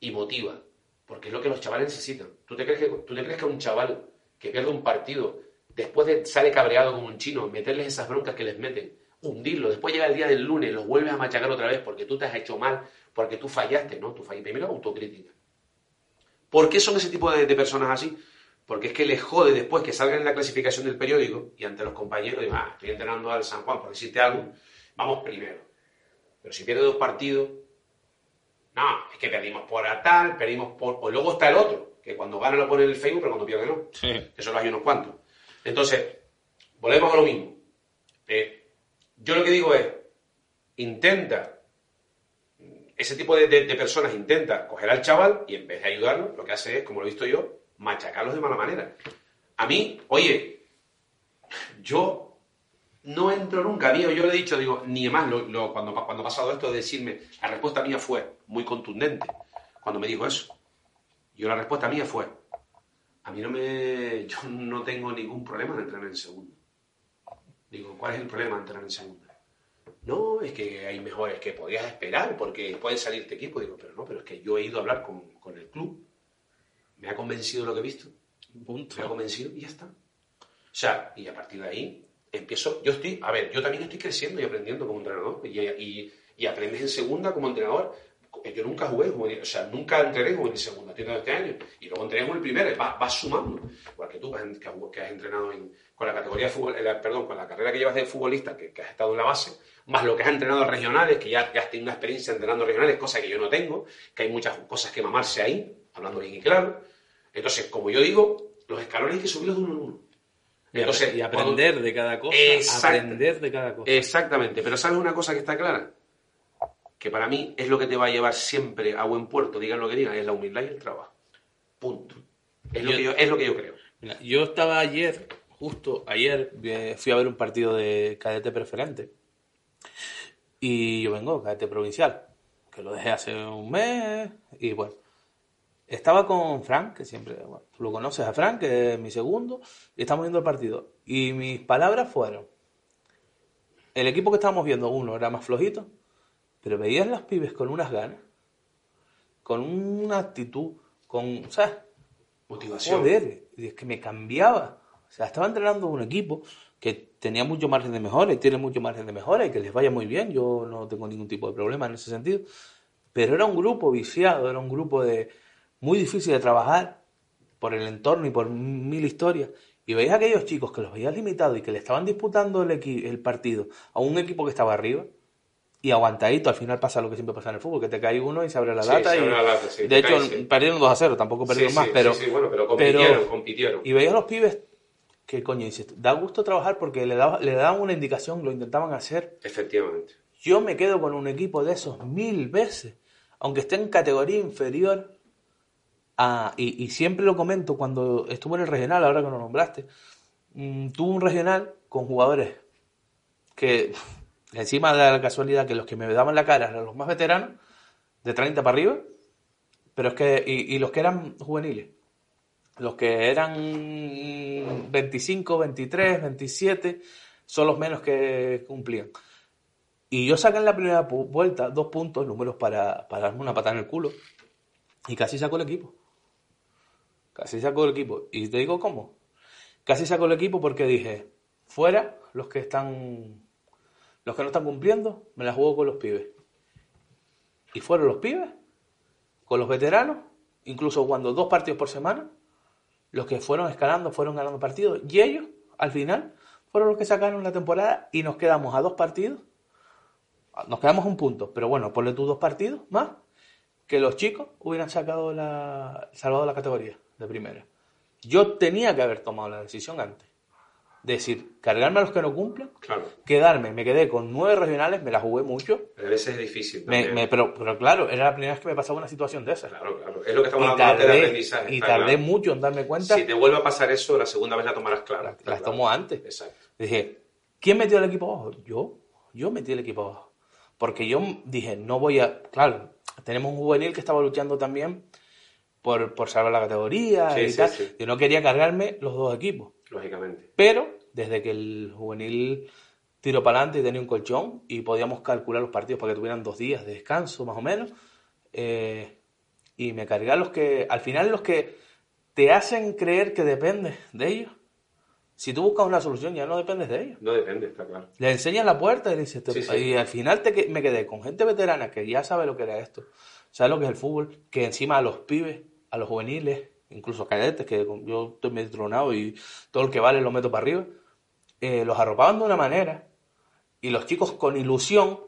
y motiva, porque es lo que los chavales necesitan. ¿Tú te crees que, tú te crees que un chaval que pierde un partido, después de sale cabreado como un chino, meterles esas broncas que les meten, hundirlo, después llega el día del lunes, los vuelves a machacar otra vez porque tú te has hecho mal, porque tú fallaste, ¿no? Tú fallaste. Primero, autocrítica. ¿Por qué son ese tipo de, personas así? Porque es que les jode después que salgan en la clasificación del periódico y ante los compañeros, y, ah, estoy entrenando al San Juan, por decirte algo, vamos primero. Pero si pierde dos partidos, no, es que perdimos por a tal, perdimos por. O luego está el otro, que cuando gana lo pone en el Facebook, pero cuando pierde no. Sí. Que solo hay unos cuantos. Entonces, volvemos a lo mismo. Eh, yo lo que digo es, intenta, ese tipo de, personas intenta coger al chaval y en vez de ayudarlo, lo que hace es, como lo he visto yo, machacarlos de mala manera. A mí, oye, yo no entro nunca. Mío, yo le he dicho, digo, ni más, cuando, cuando ha pasado esto de decirme, la respuesta mía fue muy contundente cuando me dijo eso. Yo la respuesta mía fue, a mí no me, yo no tengo ningún problema en entrenar en segunda. Digo, ¿cuál es el problema de entrenar en segunda? No, es que hay mejores que podías esperar porque pueden salirte equipo. Digo, pero no, pero es que yo he ido a hablar con, con el club, me ha convencido lo que he visto, Punto. me ha convencido y ya está. O sea, y a partir de ahí empiezo, yo estoy, a ver, yo también estoy creciendo y aprendiendo como entrenador y, y, y aprendes en segunda como entrenador. Yo nunca jugué juvenil, o sea, nunca entrené en juvenil segunda, tengo este año, y luego entrené en el primero, y vas, vas sumando. Igual que tú, que has, que entrenado en- con la categoría de fútbol, eh, perdón, con la carrera que llevas de futbolista, que, que has estado en la base, más lo que has entrenado en regionales, que ya, ya has tenido una experiencia entrenando regionales, cosa que yo no tengo, que hay muchas cosas que mamarse ahí, hablando bien y claro. Entonces, como yo digo, los escalones hay que subirlos de uno en uno. Entonces, y aprender de cada cosa. Exacto. Aprender de cada cosa. Exactamente, pero ¿sabes una cosa que está clara? Que para mí es lo que te va a llevar siempre a buen puerto, digan lo que digan, es la humildad y el trabajo. Punto. Es lo, Yo- que, yo, es lo que yo creo. Mira, yo estaba ayer, justo ayer, eh, fui a ver un partido de cadete preferente. Y yo vengo, cadete provincial, que lo dejé hace un mes. Y bueno, estaba con Frank, que siempre, bueno, tú lo conoces a Frank, que es mi segundo, y estamos viendo el partido. Y mis palabras fueron: el equipo que estábamos viendo, uno era más flojito, pero veías las pibes con unas ganas, con una actitud, con, ¿sabes? Motivación. Joder, es que me cambiaba. O sea, estaba entrenando un equipo que tenía mucho margen de mejora y tiene mucho margen de mejora y que les vaya muy bien. Yo no tengo ningún tipo de problema en ese sentido. Pero era un grupo viciado, era un grupo de muy difícil de trabajar por el entorno y por mil historias. Y veías a aquellos chicos que los veías limitados y que le estaban disputando el, el partido a un equipo que estaba arriba y aguantadito. Al final pasa lo que siempre pasa en el fútbol, que te cae uno y se abre la lata. y, la lata, sí, de hecho, cae, perdieron 2 a 0, tampoco perdieron más, pero, bueno, pero compitieron, pero- compitieron. Y veías a los pibes que coño da gusto trabajar porque le, daba- le daban una indicación, lo intentaban hacer. Efectivamente. Yo me quedo con un equipo de esos mil veces, aunque esté en categoría inferior. a- y, y siempre lo comento cuando estuve en el regional, ahora que lo nombraste. mm, tuve un regional con jugadores que, encima de la casualidad que los que me daban la cara eran los más veteranos, de 30 para arriba, pero es que, y, los que eran juveniles, los que eran 25, 23, 27, son los menos que cumplían. Y yo saqué en la primera vuelta dos puntos, números para, para darme una patada en el culo, y casi sacó el equipo. Casi sacó el equipo. Y te digo cómo. Casi sacó el equipo porque dije, fuera los que están, los que no están cumpliendo, me la juego con los pibes. Y fueron los pibes, con los veteranos, incluso cuando dos partidos por semana, los que fueron escalando, fueron ganando partidos. Y ellos, al final, fueron los que sacaron la temporada y nos quedamos a dos partidos. Nos quedamos un punto, pero bueno, ponle tú dos partidos más que los chicos hubieran sacado la, salvado la categoría de primera. Yo tenía que haber tomado la decisión antes. De decir, cargarme a los que no cumplan, Claro. quedarme. Me quedé con nueve regionales, me la jugué mucho. Pero a veces es difícil. Me- me- pero, pero claro, era la primera vez que me pasaba una situación de esas. Claro, claro. Es lo que estamos Y hablando antes de tardé, aprendizaje. y tardé claro. mucho en darme cuenta. Si te vuelve a pasar eso, la segunda vez la tomarás clara. las claro. tomo antes. Exacto. Dije, ¿quién metió el equipo abajo? Yo, yo metí el equipo abajo. Porque yo dije, no voy a. Claro, tenemos un juvenil que estaba luchando también por, por salvar la categoría Sí, y sí, tal. sí. Yo no quería cargarme los dos equipos. Lógicamente. Pero desde que el juvenil tiró para adelante y tenía un colchón y podíamos calcular los partidos para que tuvieran dos días de descanso más o menos, eh, y me cargué a los que, al final los que te hacen creer que dependes de ellos. Si tú buscas una solución ya no dependes de ellos. No depende, está claro. Le enseñas la puerta y le dices, Sí, sí. y al final te, me quedé con gente veterana que ya sabe lo que era esto, sabe lo que es el fútbol, que encima a los pibes, a los juveniles, incluso cadetes, que yo estoy medio tronado y todo el que vale lo meto para arriba, eh, los arropaban de una manera y los chicos con ilusión,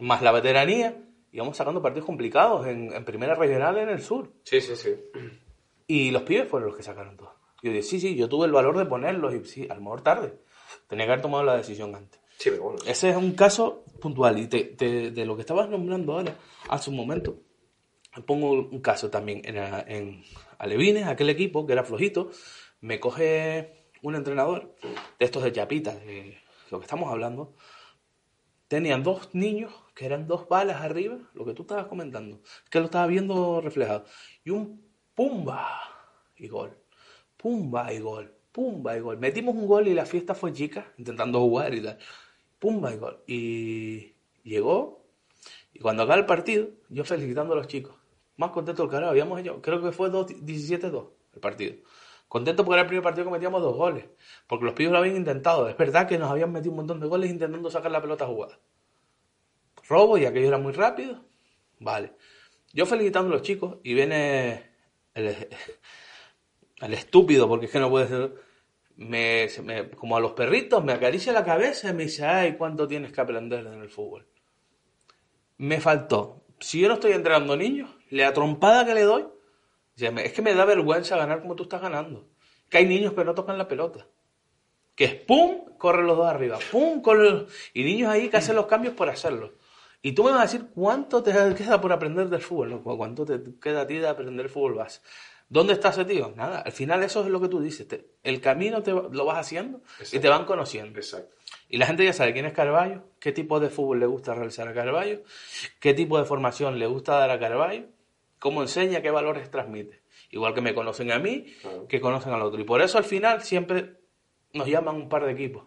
más la veteranía, íbamos sacando partidos complicados en, en primera regional en el sur. Sí, sí, sí. Y los pibes fueron los que sacaron todo. Yo dije, sí, sí, yo tuve el valor de ponerlos y sí, a lo mejor tarde. Tenía que haber tomado la decisión antes. Sí, pero bueno. Ese es un caso puntual. Y te- te- de lo que estabas nombrando ahora, hace un momento, pongo un caso también en, en Alevines, aquel equipo que era flojito, me coge un entrenador de estos de chapitas, de lo que estamos hablando, tenían dos niños que eran dos balas arriba, lo que tú estabas comentando, que lo estaba viendo reflejado, y un pumba y gol, pumba y gol, pumba y gol. Metimos un gol y la fiesta fue chica, intentando jugar y tal, pumba y gol. Y llegó, y cuando acaba el partido, yo felicitando a los chicos, más contento del carajo, habíamos hecho, creo que fue 17-2 el partido. Contento porque era el primer partido que metíamos dos goles, porque los pibes lo habían intentado. Es verdad que nos habían metido un montón de goles intentando sacar la pelota jugada robo y aquello era muy rápido. Vale. Yo felicitando a los chicos y viene el, el estúpido, porque es que no puede ser, me, como a los perritos, me acaricia la cabeza y me dice, ay, ¿cuánto tienes que aprender en el fútbol? Me faltó. Si yo no estoy entrenando niños, la trompada que le doy, es que me da vergüenza ganar como tú estás ganando. Que hay niños que no tocan la pelota. Que es pum, corren los dos arriba, pum, corren los... Y niños ahí que hacen los cambios por hacerlo. Y tú me vas a decir cuánto te queda por aprender del fútbol, cuánto te queda a ti de aprender fútbol base. ¿Dónde está ese tío? Nada, al final eso es lo que tú dices. el camino te, lo vas haciendo y te van conociendo. Exacto. Y la gente ya sabe quién es Carballo, qué tipo de fútbol le gusta realizar a Carballo, qué tipo de formación le gusta dar a Carballo, cómo enseña, qué valores transmite. Igual que me conocen a mí, que conocen al otro. Y por eso al final siempre nos llaman un par de equipos.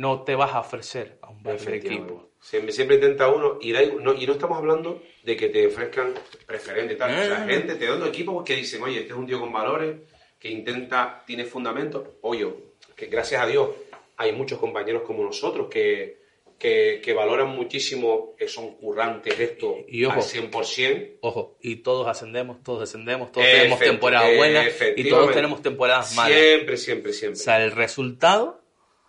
No te vas a ofrecer a un par de equipos Siempre, siempre intenta uno, y, no, y no estamos hablando de que te ofrezcan preferente y tal. La eh. gente te da equipos que dicen, oye, este es un tío con valores, que intenta, tiene fundamento. Oye, que gracias a Dios hay muchos compañeros como nosotros que, que, valoran muchísimo, que son currantes esto y ojo, al 100%. Ojo, y todos ascendemos, todos descendemos, todos tenemos temporadas buenas y todos tenemos temporadas malas. Siempre, siempre, siempre. O sea, el resultado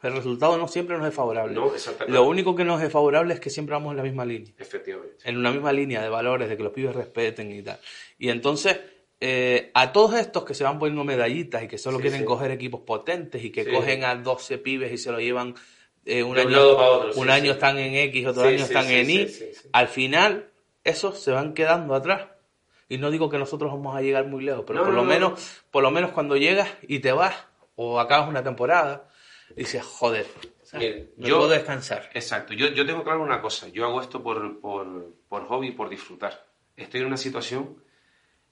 el resultado no siempre nos es favorable. No, exactamente. Lo único que nos es favorable es que siempre vamos en la misma línea. Efectivamente. En una misma línea de valores, de que los pibes respeten y tal. Y entonces, eh, a todos estos que se van poniendo medallitas y que solo quieren coger equipos potentes y que cogen a 12 pibes y se lo llevan eh, un, año, un, año están en X, otro año están en Y, al final esos se van quedando atrás. Y no digo que nosotros vamos a llegar muy lejos, pero por lo menos, por lo menos cuando llegas y te vas o acabas una temporada, dices, joder, yo puedo descansar. Exacto, yo, yo tengo claro una cosa, yo hago esto por, por, por hobby, por disfrutar. Estoy en una situación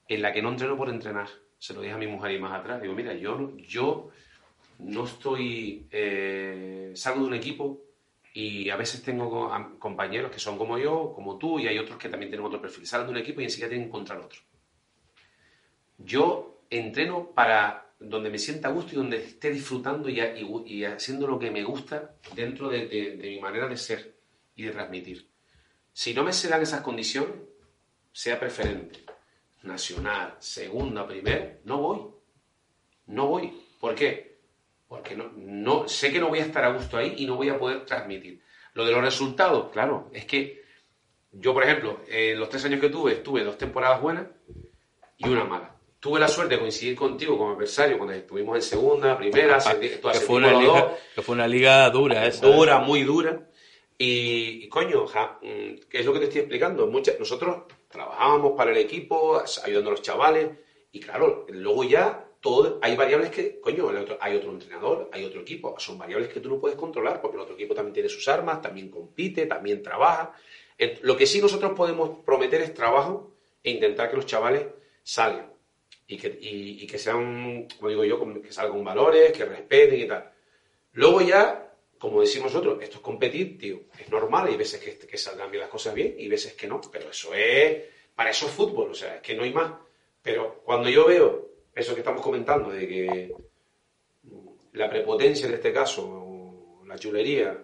en la que no entreno por entrenar. Se lo dije a mi mujer y más atrás. Digo, mira, yo, yo no estoy... Eh, salgo de un equipo y a veces tengo compañeros que son como yo, como tú, y hay otros que también tienen otro perfil. Salen de un equipo y enseguida tienen que encontrar otro. Yo entreno para donde me sienta a gusto y donde esté disfrutando y, y, haciendo lo que me gusta dentro de, mi manera de ser y de transmitir. Si no me se dan esas condiciones, sea preferente, nacional, segunda, primer, no voy. No voy. ¿Por qué? Porque no, sé que no voy a estar a gusto ahí y no voy a poder transmitir. Lo de los resultados, claro, es que yo, por ejemplo, en los tres años que tuve, tuve dos temporadas buenas y una mala tuve la suerte de coincidir contigo como adversario cuando estuvimos en segunda, primera, que, fue una liga, que fue una liga dura esa. Dura, muy dura. Y, coño, mm, ¿qué es lo que te estoy explicando? Muchas, nosotros trabajábamos para el equipo, ayudando a los chavales, y claro, luego ya todo, hay variables que, coño, hay otro entrenador, hay otro equipo, son variables que tú no puedes controlar, porque el otro equipo también tiene sus armas, también compite, también trabaja. Lo que sí nosotros podemos prometer es trabajo e intentar que los chavales salgan y que, y, que sean, como digo yo, que salgan con valores, que respeten y tal. Luego ya, como decimos nosotros, esto es competir, tío, es normal, hay veces que, que salgan bien las cosas bien y veces que no, pero eso es, para eso es fútbol, o sea, es que no hay más. Pero cuando yo veo eso que estamos comentando, de que la prepotencia en este caso, la chulería,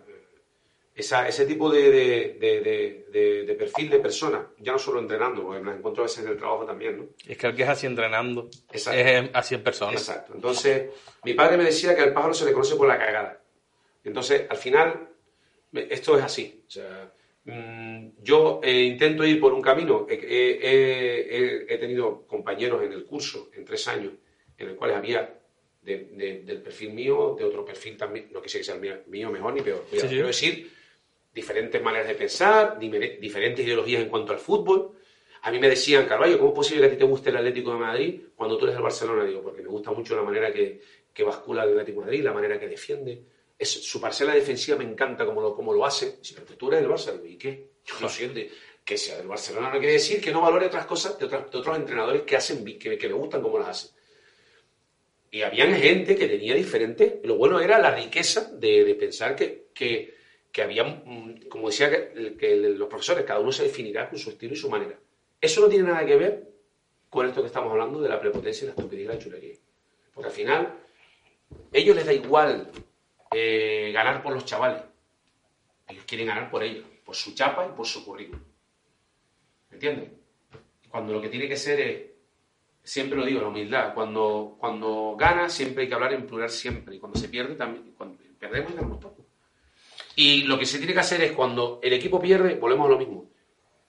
ese tipo de, de, perfil de persona, ya no solo entrenando, porque me encuentro a veces en el trabajo también, ¿no? Es que el que es así entrenando es así en persona. Exacto. Entonces, mi padre me decía que al pájaro se le conoce por la cagada. Entonces, al final, esto es así. O sea, mm, yo eh, intento ir por un camino. he tenido compañeros en el curso, en tres años, en el cual había del perfil mío, de otro perfil también, no quise que sea el mío, mejor ni peor. Quiero decir diferentes maneras de pensar, diferentes ideologías en cuanto al fútbol. A mí me decían, Carvalho, ¿cómo es posible que a ti te guste el Atlético de Madrid cuando tú eres del Barcelona? Digo, porque me gusta mucho la manera que, que bascula el Atlético de Madrid, la manera que defiende, su parcela defensiva me encanta como lo, como lo hace. Pero tú eres del Barça. ¿Y qué? Yo siento que sea del Barcelona no quiere decir que no valore otras cosas de, otros entrenadores que hacen que, que me gustan como las hacen. Y había gente que tenía diferente. Lo bueno era la riqueza de, pensar que, que, había, mm, como decía que, los profesores, cada uno se definirá con su estilo y su manera. Eso no tiene nada que ver con esto que estamos hablando de la prepotencia, la estupidez y la chulería. Porque al final, ellos les da igual eh, ganar por los chavales. Ellos quieren ganar por ellos, por su chapa y por su currículum. ¿Entiendes? Cuando lo que tiene que ser es, siempre lo digo, la humildad. Cuando, cuando gana, siempre hay que hablar en plural siempre. Y cuando se pierde, también. Cuando perdemos, ganamos poco. Y lo que se tiene que hacer es cuando el equipo pierde, volvemos a lo mismo.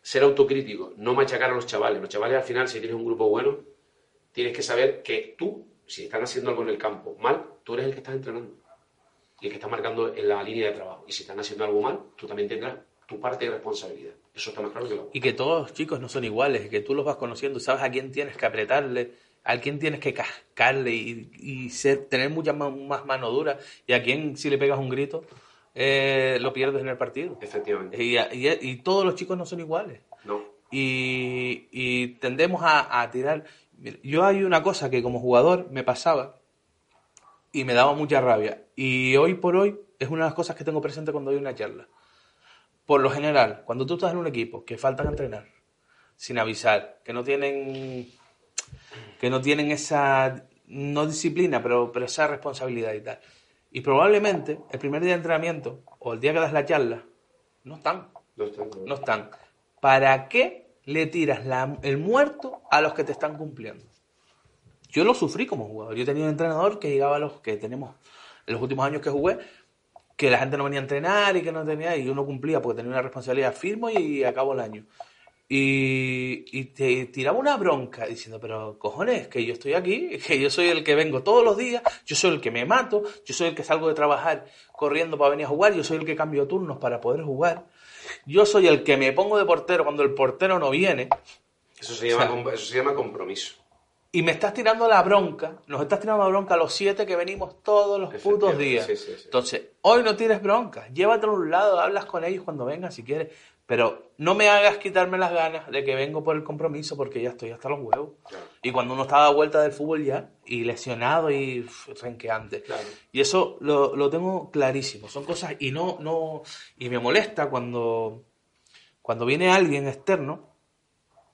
Ser autocrítico, no machacar a los chavales. Los chavales al final, si tienes un grupo bueno, tienes que saber que tú, si están haciendo algo en el campo mal, tú eres el que estás entrenando y el que está marcando en la línea de trabajo. Y si están haciendo algo mal, tú también tendrás tu parte de responsabilidad. Eso está más claro que lo. Y que todos los chicos no son iguales, que tú los vas conociendo, sabes a quién tienes que apretarle, a quién tienes que cascarle y, tener mucha más, mano dura, y a quién si le pegas un grito, eh, lo pierdes en el partido. Efectivamente. Y, todos los chicos no son iguales. No. Y, tendemos a, a tirar. Yo hay una cosa que como jugador me pasaba y me daba mucha rabia. Y hoy por hoy es una de las cosas que tengo presente cuando doy una charla por lo general, cuando tú estás en un equipo que faltan a entrenar, sin avisar, que no tienen, que no tienen esa, no disciplina, pero, pero esa responsabilidad y tal. Y probablemente el primer día de entrenamiento o el día que das la charla, no están. No están. No, están. ¿Para qué le tiras el muerto a los que te están cumpliendo? Yo lo sufrí como jugador. Yo tenía un entrenador que llegaba a los que tenemos en los últimos años que jugué, que la gente no venía a entrenar y que no tenía, y uno cumplía porque tenía una responsabilidad, firmo y acabo el año. Y, y, te tiraba una bronca diciendo, pero cojones, que yo estoy aquí, que yo soy el que vengo todos los días, yo soy el que me mato, yo soy el que salgo de trabajar corriendo para venir a jugar, yo soy el que cambio turnos para poder jugar, yo soy el que me pongo de portero cuando el portero no viene. Eso se llama, eso se llama compromiso. Y me estás tirando la bronca, nos estás tirando la bronca a los siete que venimos todos los putos días. Entonces, hoy no tienes bronca, llévatelo a un lado, hablas con ellos cuando vengas si quieres, pero no me hagas quitarme las ganas de que vengo por el compromiso porque ya estoy hasta los huevos. Y cuando uno estaba a vuelta del fútbol ya, y lesionado y renqueante. Y eso lo, lo, tengo clarísimo. Son cosas, y no, no, y me molesta cuando, cuando viene alguien externo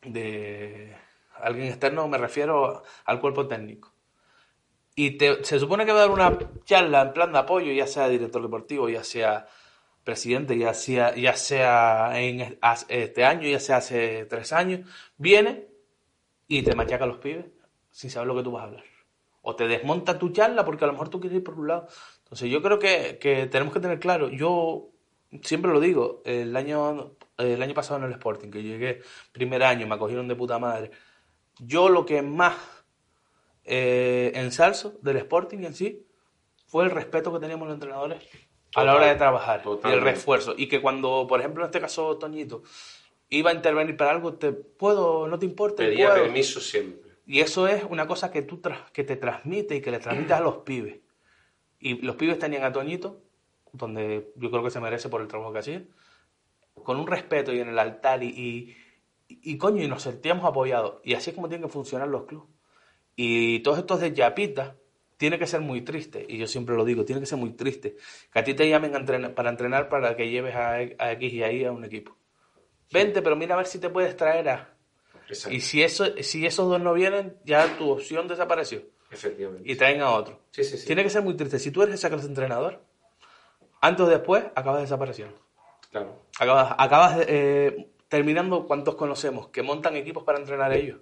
de alguien externo me refiero al cuerpo técnico. Y se supone que va a dar una charla en plan de apoyo, ya sea director deportivo, ya sea presidente, ya sea, ya sea en este año, ya sea hace tres años, viene y te machaca a los pibes sin saber lo que tú vas a hablar. O te desmonta tu charla porque a lo mejor tú quieres ir por un lado. Entonces yo creo que, que tenemos que tener claro, yo siempre lo digo, el año, el año pasado en el Sporting, que llegué primer año, me acogieron de puta madre, yo lo que más eh, ensalzo del Sporting en sí fue el respeto que teníamos los entrenadores a la hora de trabajar y el refuerzo. Y que cuando, por ejemplo, en este caso, Toñito, iba a intervenir para algo, te puedo, no te importa. Pedía permiso siempre. Y eso es una cosa que tú que te transmite y que le transmites a los pibes. Y los pibes tenían a Toñito, donde yo creo que se merece por el trabajo que hacía, con un respeto y en el altar y, y, coño, y nos sentíamos apoyados. Y así es como tienen que funcionar los clubes. Y todos estos de Yapita tiene que ser muy triste, y yo siempre lo digo, tiene que ser muy triste, que a ti te llamen para entrenar para que lleves a, a X y ahí a un equipo. Vente, pero mira a ver si te puedes traer a... Y si, eso, si esos dos no vienen, ya tu opción desapareció. Efectivamente. Y traen a otro. Sí, sí, sí. Tiene que ser muy triste. Si tú eres esa clase de entrenador, antes o después acabas desapareciendo. Claro. Acabas, acabas eh, terminando, ¿cuántos conocemos? Que montan equipos para entrenar ellos.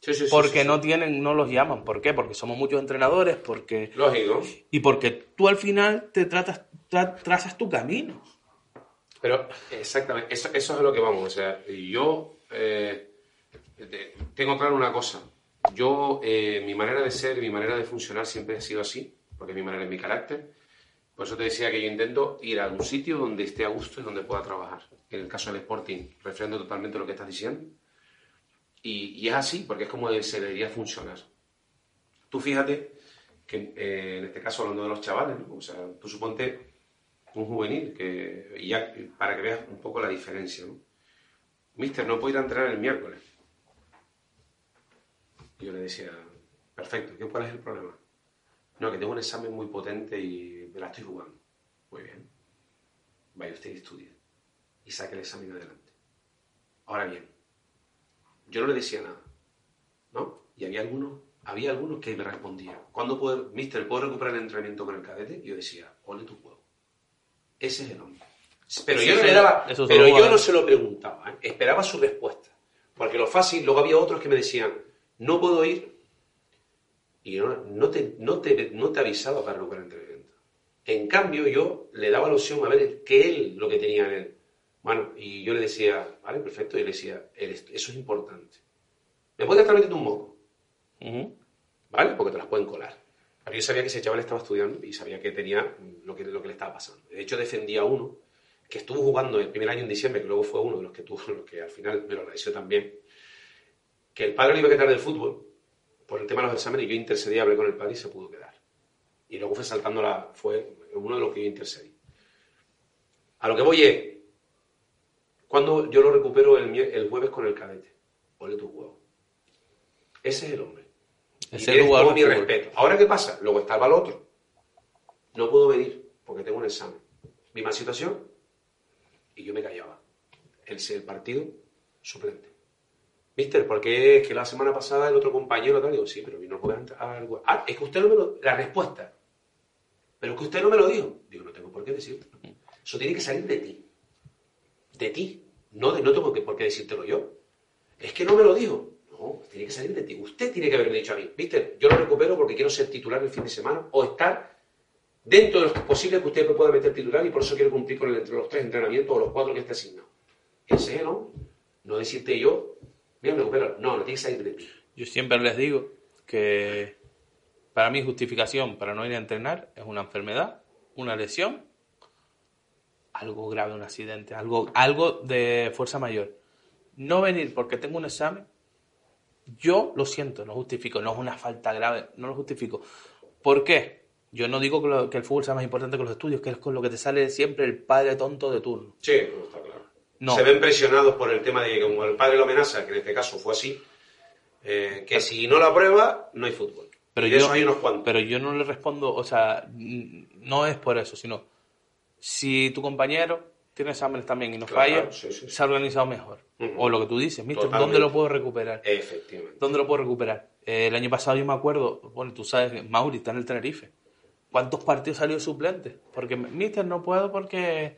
Sí, sí, porque no tienen, no los llaman. ¿Por qué? Porque somos muchos entrenadores, porque... Lógico. Y porque tú al final te tratas, trazas tu camino. Pero, exactamente, eso, eso, es a lo que vamos. O sea, yo eh, tengo claro una cosa. Yo, eh, mi manera de ser, mi manera de funcionar siempre ha sido así, porque mi manera es mi carácter. Por eso te decía que yo intento ir a un sitio donde esté a gusto y donde pueda trabajar en el caso del Sporting, refrendo totalmente lo que estás diciendo. Y, es así, porque es como se debería funcionar. Tú fíjate que eh, en este caso hablando de los chavales, o sea, tú suponte un juvenil, que, y ya para que veas un poco la diferencia, ¿no? Mister, no puedo ir a el miércoles. Y yo le decía, perfecto, ¿qué, ¿cuál es el problema? No, que tengo un examen muy potente y me la estoy jugando. Muy bien. Vaya usted y estudie. Y saque el examen adelante. Ahora bien, yo no le decía nada, ¿no? Y había algunos, había algunos que me respondían, ¿cuándo puedo, mister, puedo recuperar el entrenamiento con el cadete? Y yo decía, ole tu juego. Ese es el hombre. Pero yo no le daba, pero yo no se lo preguntaba, ¿eh? esperaba su respuesta. Porque lo fácil, luego había otros que me decían, no puedo ir, y yo no, no te, no, te, no te avisaba para recuperar el entrenamiento. En cambio, yo le daba la opción a ver qué él, lo que tenía en él. Bueno, y yo le decía, vale, perfecto, y le decía, "Eres- eso es importante. Me puedes estar metiendo un moco, Ujú. ¿vale? Porque te las pueden colar. Pero yo sabía que ese chaval estaba estudiando y sabía que tenía lo que, lo que le estaba pasando. De hecho, defendía a uno que estuvo jugando el primer año en diciembre, que luego fue uno de los que tuvo, los que al final me lo agradeció también, que el padre le iba a quitar del fútbol por el tema de los exámenes y yo intercedí, hablé con el padre y se pudo quedar. Y luego fue saltando la, fue uno de los que yo intercedí. A lo que voy es, cuando yo lo recupero el, el jueves con el cadete, ole tu huevo. Ese es el hombre. Ese es tienes el jugador todo mi respeto. Ahora, ¿qué pasa? Luego estaba el otro. No puedo venir porque tengo un examen. Misma situación y yo me callaba. El, el partido suplente. Mister, porque es que la semana pasada el otro compañero tal, digo, sí, pero vino a jugar al Ah, es que usted no me lo... La respuesta. Pero es que usted no me lo dijo. Digo, no tengo por qué decirlo. Eso tiene que salir de ti. De ti. No, de, no tengo por qué decírtelo yo. Es que no me lo dijo. No, tiene que salir de ti. Usted tiene que haberme dicho a mí, Mister, yo lo recupero porque quiero ser titular el fin de semana o estar dentro de los posibles que usted me pueda meter titular y por eso quiero cumplir con el, entre los tres entrenamientos o los cuatro que esté asignado. Ese es el hombre. No decirte yo, mira, me recupero. No, no tiene que salir de ti. Yo siempre les digo que para mí justificación para no ir a entrenar es una enfermedad, una lesión, algo grave, un accidente, algo, algo de fuerza mayor. No venir porque tengo un examen, yo lo siento, no justifico, no es una falta grave, no lo justifico. ¿Por qué? Yo no digo que, lo- que el fútbol sea más importante que los estudios, que es con lo que te sale siempre el padre tonto de turno. Sí, no, está claro. No. Se ven presionados por el tema de que como el padre lo amenaza, que en este caso fue así, eh, que si no la aprueba, no hay fútbol. Pero y de yo, eso hay unos cuantos. pero yo no le respondo, o sea, no es por eso, sino si tu compañero tiene exámenes también y no Claro, falla, sí, se ha organizado mejor. O lo que tú dices, mister, Totalmente. ¿dónde lo puedo recuperar? Efectivamente. ¿Dónde lo puedo recuperar? Eh, el año pasado yo me acuerdo, bueno, tú sabes Mauri está en el Tenerife. ¿Cuántos partidos salió suplente? Porque, mister, no puedo porque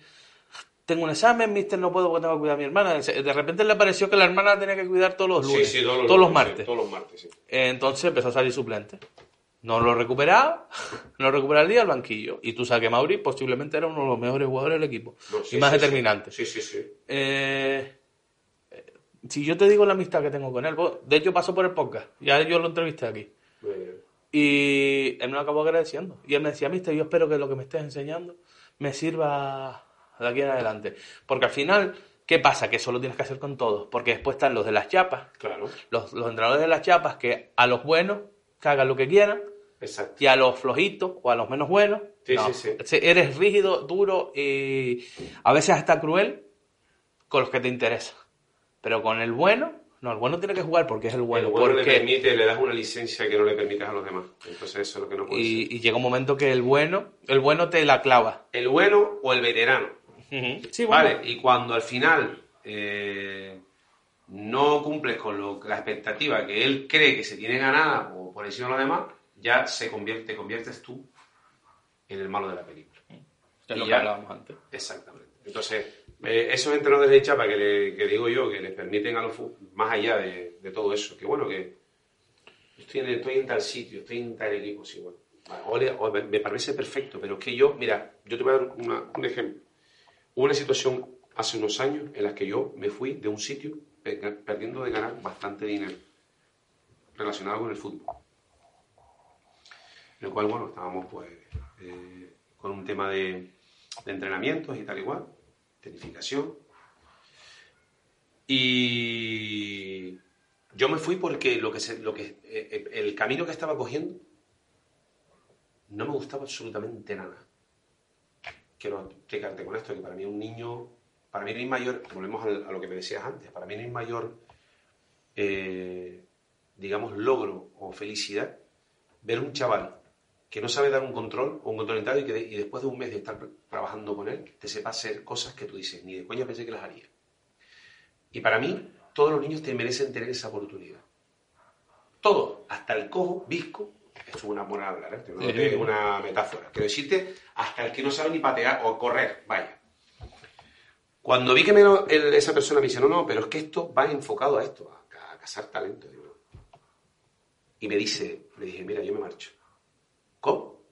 tengo un examen, mister, no puedo porque tengo que cuidar a mi hermana. De repente le pareció que la hermana tenía que cuidar todos los lunes, Sí, sí, todos los, todos los lunes, sí, martes. todos los martes, sí. Eh, Entonces empezó a salir suplente. No lo recuperaba, no lo recuperaba el día al banquillo. Y tú sabes que Mauri posiblemente era uno de los mejores jugadores del equipo. No, sí, y más sí, determinante. Sí, sí, sí. Eh, si yo te digo la amistad que tengo con él, vos- de hecho pasó por el podcast, ya yo lo entrevisté aquí. Muy bien. Y él me lo acabó agradeciendo. Y él me decía, mister, yo espero que lo que me estés enseñando me sirva de aquí en adelante. Porque al final, ¿qué pasa? Que eso lo tienes que hacer con todos. Porque después están los de las chapas, Claro. los, los entrenadores de las chapas, que a los buenos que hagan lo que quieran, Exacto. y a los flojitos o a los menos buenos, Sí, no. sí, sí. Se- eres rígido, duro y a veces hasta cruel con los que te interesan. Pero con el bueno, no, el bueno tiene que jugar porque es el bueno. el bueno le porque- permite, le das una licencia que no le permites a los demás. Entonces eso es lo que no puede ser. y, y llega un momento que el bueno, el bueno te la clava. El bueno o el veterano. Sí, bueno. Vale, y cuando al final eh, no cumples con lo- la expectativa que él cree que se tiene ganada o por encima de los demás, ya se convierte, te conviertes tú en el malo de la película. Es lo que hablábamos antes. Exactamente. Entonces, eh, esos entrenadores de chapa que, le- que digo yo, que les permiten a los más allá de, de todo eso, que bueno, que estoy en, estoy en tal sitio, estoy en tal equipo, sí, bueno. O me, parece perfecto, pero es que yo, mira, yo te voy a dar una- un ejemplo. Hubo una situación hace unos años en la que yo me fui de un sitio perdiendo de ganar bastante dinero relacionado con el fútbol. En el cual, bueno, estábamos pues eh, con un tema de, entrenamientos y tal igual, tecnificación. Y yo me fui porque lo que se- lo que, eh, eh, el camino que estaba cogiendo no me gustaba absolutamente nada. Quiero explicarte con esto que para mí un niño, para mí hay mayor, volvemos a lo que me decías antes, para mí hay mayor, digamos, logro o felicidad ver un chaval que no sabe dar un control o un control entrado y que y después de un mes de estar trabajando con él, te sepa hacer cosas que tú dices, ni de coña pensé que las haría. Y para mí, todos los niños te merecen tener esa oportunidad. Todos, hasta el cojo, visco, es una buena hablar, ¿eh? no es una metáfora. Quiero decirte, hasta el que no sabe ni patear o correr, vaya. Cuando vi que me, esa persona me dice, no, no, pero es que esto va enfocado a esto, a, cazar talento. Y me dice, le dije, mira, yo me marcho. ¿Cómo?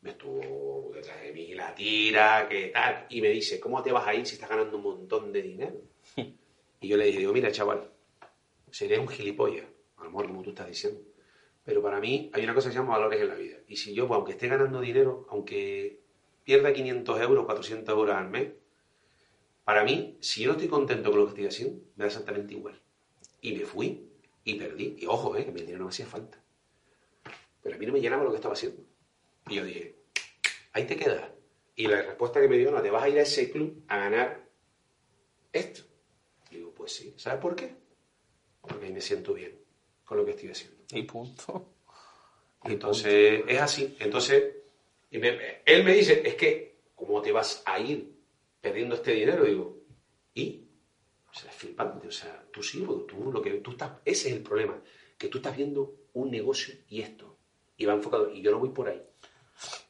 Me estuvo detrás de mí la tira, qué tal. Y me dice, ¿cómo te vas a ir si estás ganando un montón de dinero? Y yo le dije, digo, mira, chaval, sería un gilipollas, a lo como tú estás diciendo. Pero para mí hay una cosa que se llama valores en la vida. Y si yo, pues, aunque esté ganando dinero, aunque pierda 500 euros, 400 euros al mes, para mí, si yo no estoy contento con lo que estoy haciendo, me da exactamente igual. Y me fui y perdí. Y ojo, eh, que mi dinero no me hacía falta. Pero a mí no me llenaba lo que estaba haciendo. Y yo dije, ahí te quedas. Y la respuesta que me dio, no, te vas a ir a ese club a ganar esto. digo, pues sí. ¿Sabes por qué? Porque ahí me siento bien con lo que estoy haciendo. Y punto. entonces, es así. Entonces, él me dice, es que, ¿cómo te vas a ir perdiendo este dinero? Digo, ¿y? O sea, es flipante. O sea, tú sí, tú lo que tú estás, ese es el problema, que tú estás viendo un negocio y esto, y va enfocado, y yo no voy por ahí.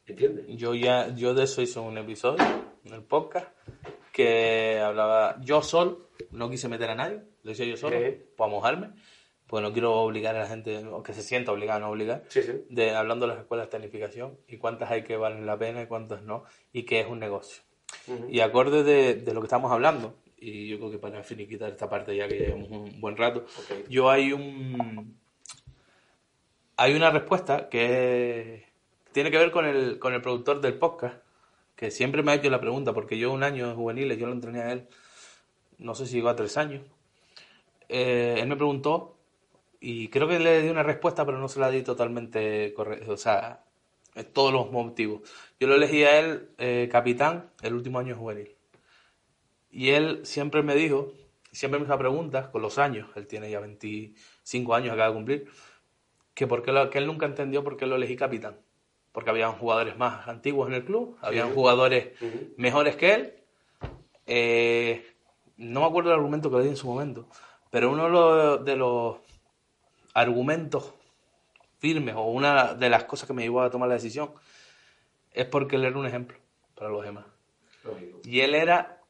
¿Entiendes? Yo ya, yo de eso hice un episodio en el podcast que hablaba yo solo, no quise meter a nadie, lo hice yo solo, para mojarme pues no quiero obligar a la gente, o que se sienta obligada, no obligar, de hablando de las escuelas de tecnificación y cuántas hay que valen la pena y cuántas no, y qué es un negocio. Y acorde de, de, lo que estamos hablando, y yo creo que para finiquitar esta parte ya que llevamos un buen rato, yo hay un hay una respuesta que tiene que ver con el, con el productor del podcast, que siempre me ha hecho la pregunta, porque yo un año juveniles, yo lo entrené a él, no sé si llegó a tres años, eh, él me preguntó y creo que le di una respuesta, pero no se la di totalmente correcta. O sea, todos los motivos. Yo lo elegí a él eh, capitán el último año juvenil. Y él siempre me dijo, siempre me hizo preguntas con los años, él tiene ya 25 años, acaba de cumplir, que, por lo, que él nunca entendió por qué lo elegí capitán. Porque habían jugadores más antiguos en el club, habían jugadores mejores que él. Eh, no me acuerdo el argumento que le di en su momento, pero uno de los argumentos firmes o una de las cosas que me llevó a tomar la decisión es porque él era un ejemplo para los demás. Y él era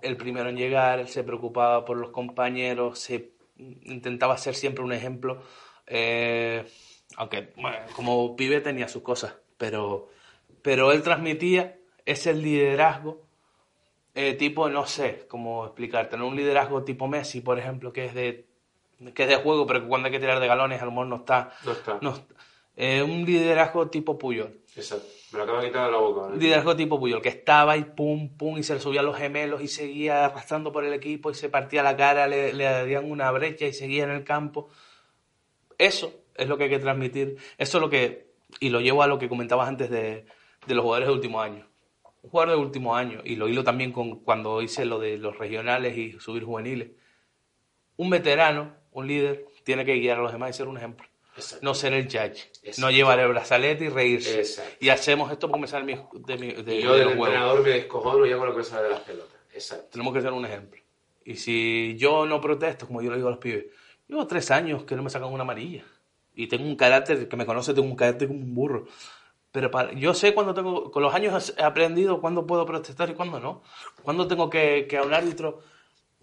el primero en llegar, él se preocupaba por los compañeros, se intentaba ser siempre un ejemplo, eh, aunque como pibe tenía sus cosas, pero, pero él transmitía ese liderazgo eh, tipo, no sé cómo explicar, tener un liderazgo tipo Messi, por ejemplo, que es de que es de juego, pero que cuando hay que tirar de galones a lo mejor no está. No está. No, eh, un liderazgo tipo Puyol. Exacto. Me lo acabo de quitar de la boca. Un liderazgo tipo Puyol, que estaba y pum, pum, y se le subía los gemelos y seguía arrastrando por el equipo y se partía la cara, le, le darían una brecha y seguía en el campo. Eso es lo que hay que transmitir. Eso es lo que, y lo llevo a lo que comentabas antes de, de los jugadores de último año. Un jugador de último año, y lo hilo también con cuando hice lo de los regionales y subir juveniles. Un veterano un líder tiene que guiar a los demás y ser un ejemplo. No ser el judge. No llevar el brazalete y reírse. Y hacemos esto me sale de mi. De, y yo del entrenador me descojono y hago lo que sale de las pelotas. Exacto. Tenemos que ser un ejemplo. Y si yo no protesto, como yo le digo a los pibes, llevo tres años que no me sacan una amarilla. Y tengo un carácter, que me conoce, tengo un carácter como un burro. Pero yo sé cuando tengo, con los años he aprendido cuándo puedo protestar y cuándo no. Cuándo tengo que, que a un árbitro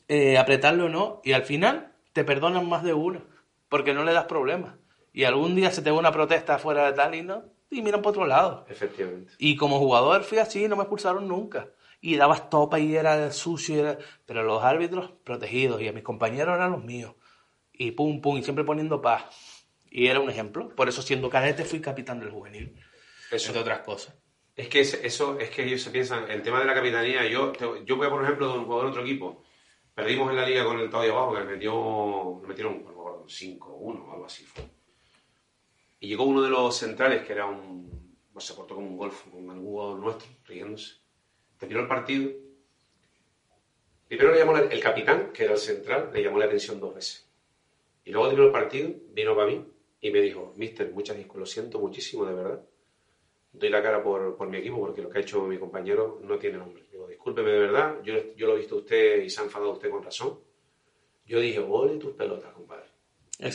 eh, apretarlo o no. Y al final te perdonan más de uno, porque no le das problemas. Y algún día se te ve una protesta fuera de tal y no, y miran por otro lado. Efectivamente. Y como jugador fui así, no me expulsaron nunca. Y dabas topa y era sucio, pero los árbitros protegidos y a mis compañeros eran los míos. Y pum, pum, y siempre poniendo paz. Y era un ejemplo. Por eso siendo cadete fui capitán del juvenil. Eso. Entre otras cosas. Es que eso, es que ellos se piensan, el tema de la capitanía, yo, yo voy a por ejemplo de un jugador de otro equipo Perdimos en la liga con el de abajo, que le metió, le metieron 5-1 o algo así fue. Y llegó uno de los centrales, que era un, se portó como un golfo, con algún jugador nuestro, riéndose. Terminó el partido. Primero le llamó la- el capitán, que era el central, le llamó la atención dos veces. Y luego terminó el partido, vino para mí y me dijo, Mister, muchas disculpas, lo siento muchísimo, de verdad. Doy la cara por, por mi equipo porque lo que ha hecho mi compañero no tiene nombre. Digo, discúlpeme de verdad, yo, yo lo he visto a usted y se ha enfadado usted con razón. Yo dije, ole tus pelotas, compadre.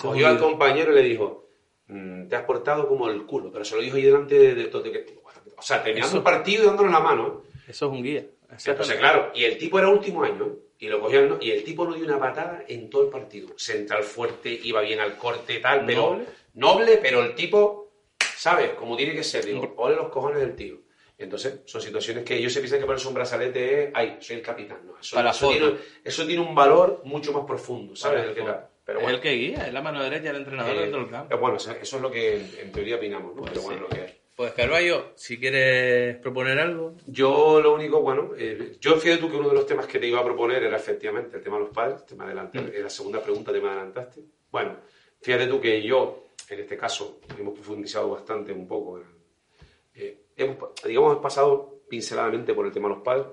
Cogió al compañero y le dijo, "Mm, te has portado como el culo, pero se lo dijo ahí delante de, de todo. de- o sea, terminando Eso- el partido y dándole la mano. Eso es un guía. Entonces, claro, y el tipo era último año. Y lo cogían, ¿no? y el tipo no dio una patada en todo el partido. Central fuerte, iba bien al corte, tal, pero Noble. noble, pero el tipo, ¿sabes? Como tiene que ser, digo, ole los cojones del tío. Entonces, son situaciones que ellos se piensan que ponerse un brazalete es, ay, soy el capitán. No, eso, Para eso, tiene, eso tiene un valor mucho más profundo, ¿sabes? El que tal. Pero es bueno, el que guía, es la mano derecha del entrenador eh, dentro del campo. eh, bueno, eso, es lo que en, teoría opinamos, ¿no? Pero bueno, sí. lo que es. Pues Carballo, si quieres proponer algo, Yo lo único, bueno, eh, yo fíjate tú que uno de los temas que te iba a proponer era efectivamente el tema de los padres, te me adelantaste, la segunda pregunta te me adelantaste. Bueno, fíjate tú que yo, en este caso, hemos profundizado bastante un poco, en- eh, hemos, digamos, hemos pasado pinceladamente por el tema de los padres,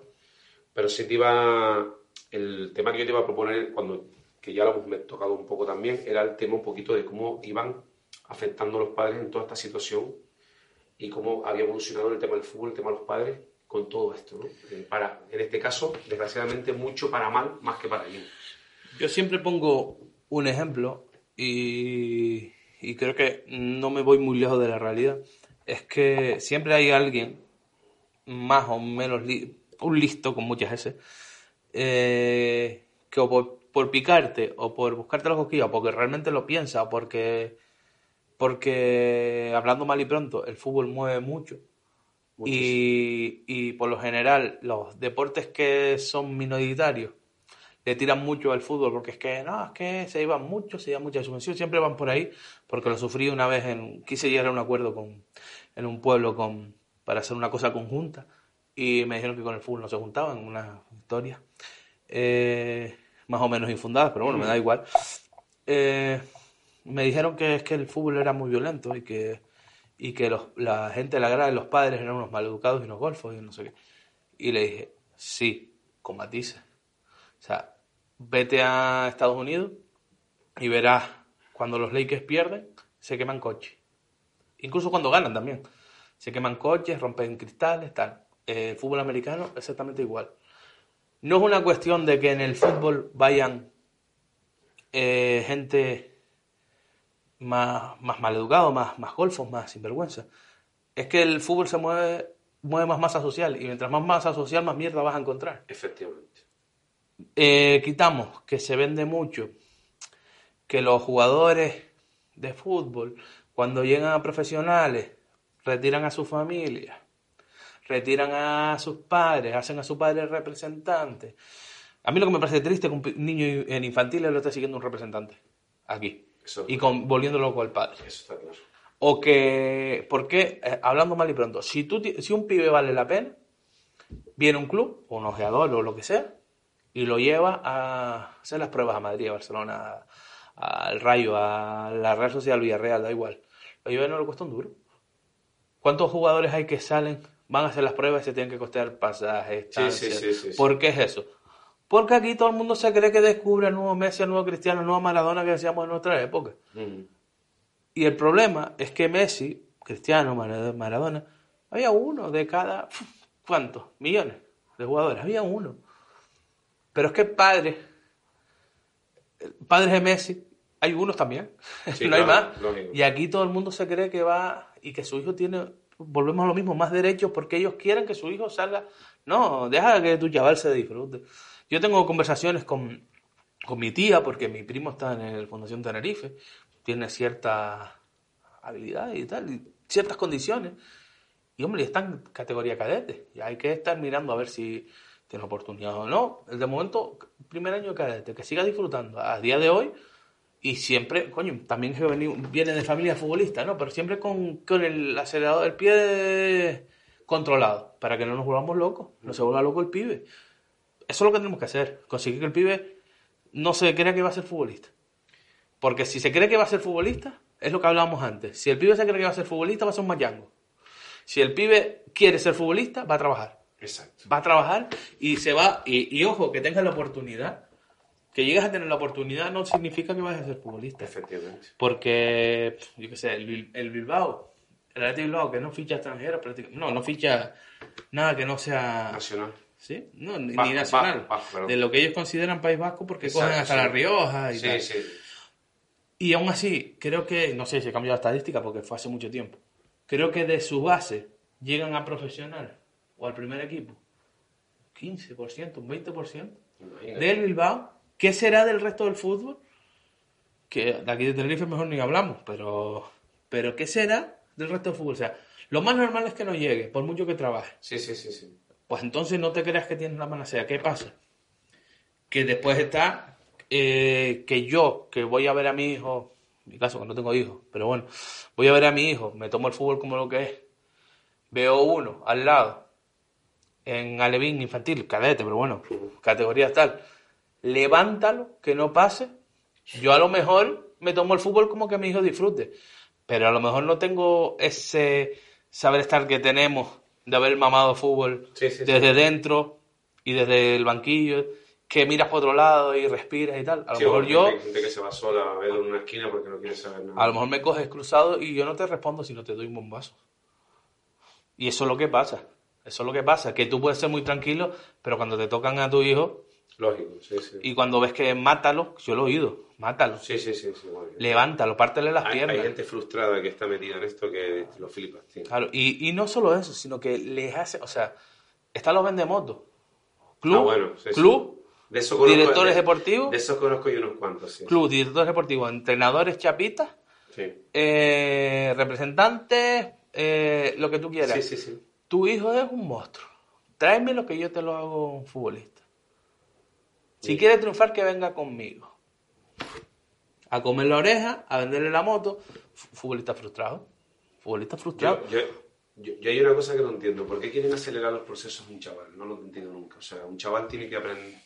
pero sí te iba, el tema que yo te iba a proponer, cuando, que ya lo hemos tocado un poco también, era el tema un poquito de cómo iban afectando a los padres en toda esta situación y cómo había evolucionado el tema del fútbol, el tema de los padres, con todo esto, ¿no? Eh, Para, en este caso, desgraciadamente, mucho para mal más que para bien. yo siempre pongo un ejemplo y, y creo que no me voy muy lejos de la realidad. Es que siempre hay alguien más o menos li- un listo con muchas S eh, que o por, por picarte o por buscarte la cosquilla o porque realmente lo piensa o porque porque hablando mal y pronto el fútbol mueve mucho. Y, y por lo general los deportes que son minoritarios le tiran mucho al fútbol porque es que no, es que se iban mucho, se iban mucha subvención, siempre van por ahí porque lo sufrí una vez en quise llegar a un acuerdo con en un pueblo con para hacer una cosa conjunta y me dijeron que con el fútbol no se juntaban, una historia eh, más o menos infundada, pero bueno, me da igual. Eh, me dijeron que es que el fútbol era muy violento y que y que los, la gente de la grada de los padres eran unos maleducados y unos golfos y no sé qué. Y le dije, sí, con matices. O sea, vete a Estados Unidos y verás cuando los Lakers pierden, se queman coches. Incluso cuando ganan también. Se queman coches, rompen cristales, tal. Eh, fútbol americano, exactamente igual. No es una cuestión de que en el fútbol vayan eh, gente más, más maleducado, más, más golfos, más sinvergüenza. Es que el fútbol se mueve, mueve más masa social y mientras más masa social, más mierda vas a encontrar. Efectivamente. Eh, quitamos que se vende mucho, que los jugadores de fútbol, cuando llegan a profesionales, retiran a su familia, retiran a sus padres, hacen a su padre representante. A mí lo que me parece triste es que un niño en infantiles lo esté siguiendo un representante aquí Eso, y con, volviendo loco al padre. eso está claro. O que, porque, eh, hablando mal y pronto, si, tú, si un pibe vale la pena, viene un club, o un ojeador o lo que sea, y lo lleva a hacer las pruebas a Madrid, a Barcelona, al Rayo, a la Real Sociedad Villarreal, da igual. Lo lleva y no le cuesta un duro. ¿Cuántos jugadores hay que salen, van a hacer las pruebas y se tienen que costear pasajes, sí, sí, sí. ¿Por qué es eso? Porque aquí todo el mundo se cree que descubre el nuevo Messi, el nuevo Cristiano, el nuevo Maradona que decíamos en nuestra época. Y el problema es que Messi, Cristiano, Mara- Maradona, había uno de cada, ¿cuántos? Millones de jugadores, había uno. Pero es que padres, padres de Messi, hay unos también, Sí, no hay claro, más. lógico. Y aquí todo el mundo se cree que va y que su hijo tiene, volvemos a lo mismo, más derechos porque ellos quieren que su hijo salga. No, deja que tu chaval se disfrute. Yo tengo conversaciones con, con mi tía, porque mi primo está en el Fundación Tenerife, tiene cierta habilidad y tal, ciertas condiciones. Y hombre, está en categoría cadete. Y hay que estar mirando a ver si tiene oportunidad o no. De momento, primer año de cadete, que siga disfrutando a día de hoy. Y siempre, coño, también viene de familia futbolista, ¿no? Pero siempre con, con el acelerador del pie controlado, para que no nos volvamos locos, no se vuelva loco el pibe. Eso es lo que tenemos que hacer, conseguir que el pibe no se crea que va a ser futbolista. Porque si se cree que va a ser futbolista, es lo que hablábamos antes. Si el pibe se cree que va a ser futbolista, va a ser un mayango. Si el pibe quiere ser futbolista, va a trabajar. Exacto. Va a trabajar y se va. Y, y ojo, que tenga la oportunidad. Que llegues a tener la oportunidad no significa que vayas a ser futbolista. Efectivamente. Porque, yo qué sé, el, el Bilbao, el Atlético Bilbao, que no ficha prácticamente- no, no ficha nada que no sea. Nacional. ¿Sí? No, ni, Vasco, nacional. vasco, de lo que ellos consideran País Vasco porque Exacto, cogen hasta sí. La Rioja y Sí, tal. sí. Y aún así, creo que, no sé si he cambiado la estadística porque fue hace mucho tiempo, creo que de su base llegan a profesional o al primer equipo 15%, un 20% Imagínate. del Bilbao. ¿Qué será del resto del fútbol? Que de aquí de Tenerife mejor ni hablamos, pero, pero ¿qué será del resto del fútbol? O sea, lo más normal es que no llegue, por mucho que trabaje. Sí, sí, sí, sí. Pues entonces no te creas que tienes la panacea. ¿Qué pasa? Que después está eh, que yo, que voy a ver a mi hijo, en mi caso que no tengo hijos, pero bueno, voy a ver a mi hijo, me tomo el fútbol como lo que es, veo uno al lado, en Alevín infantil, cadete, pero bueno, categorías tal, levántalo, que no pase, yo a lo mejor me tomo el fútbol como que mi hijo disfrute, pero a lo mejor no tengo ese saber estar que tenemos de haber mamado fútbol Sí, sí, sí. desde dentro y desde el banquillo, que miras por otro lado y respiras y tal. A lo mejor yo, Hay gente que se va sola a en una esquina porque no quiere saber nada. a lo mejor me coges cruzado y yo no te respondo si no te doy un bombazo. Y eso es lo que pasa. Eso es lo que pasa, que tú puedes ser muy tranquilo, pero cuando te tocan a tu hijo Lógico, sí, sí. y cuando ves que mátalo, yo lo he oído, mátalo, Sí, sí, sí. sí bueno. levántalo, pártele las hay, piernas. hay gente frustrada que está metida en esto que lo flipas, tío. Claro, y, y no solo eso, sino que les hace, o sea, están los vendemotos. Club, Ah, bueno, sí, sí. club, De eso conozco- directores de- deportivos, De esos conozco yo unos cuantos, sí. club, directores deportivos, entrenadores chapitas, Sí, eh, representantes, eh, lo que tú quieras. sí, sí. sí. Tu hijo es un monstruo. Tráeme lo que yo te lo hago un futbolista. Si quiere triunfar, que venga conmigo. A comer la oreja, a venderle la moto. Fu- Futbolista frustrado. Futbolista frustrado. Yo, yo, yo, hay una cosa que no entiendo. ¿Por qué quieren acelerar los procesos un chaval? No lo entiendo nunca. O sea, un chaval tiene que,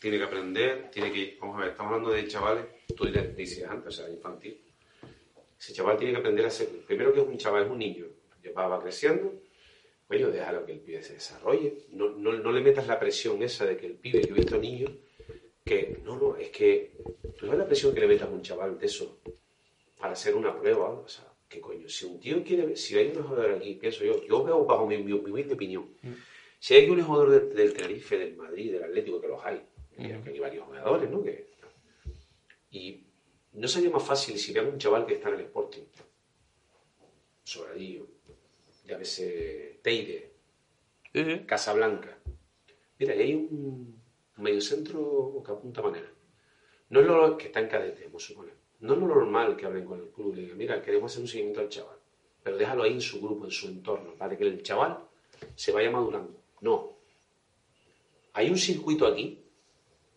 tiene que aprender, tiene que... Vamos a ver, estamos hablando de chavales, tú decías antes, o sea, infantil. Ese chaval tiene que aprender a ser... Primero que es un chaval, es un niño. Va, va creciendo. Oye, déjalo que el pibe se desarrolle. No, no, no le metas la presión esa de que el pibe, yo he visto niños que... No, no, es que... Tú sabes la presión que le metas a un chaval de eso para hacer una prueba, o sea, ¿qué coño? Si un tío quiere, si hay un jugador aquí, pienso yo, yo veo bajo mi, mi, mi opinión, si hay un jugador del, del Tenerife, del Madrid, del Atlético, que los hay, que hay varios jugadores, ¿no? Que, y no sería más fácil si vean un chaval que está en el Sporting, Sobradillo, llámese Teide, Sí, sí. Casablanca. Mira, y hay un mediocentro que apunta manera. No es lo que está en cadete, vamos a suponer. No es lo normal que hablen con el club y digan, mira, queremos hacer un seguimiento al chaval. Pero déjalo ahí en su grupo, en su entorno, para que el chaval se vaya madurando. No. Hay un circuito aquí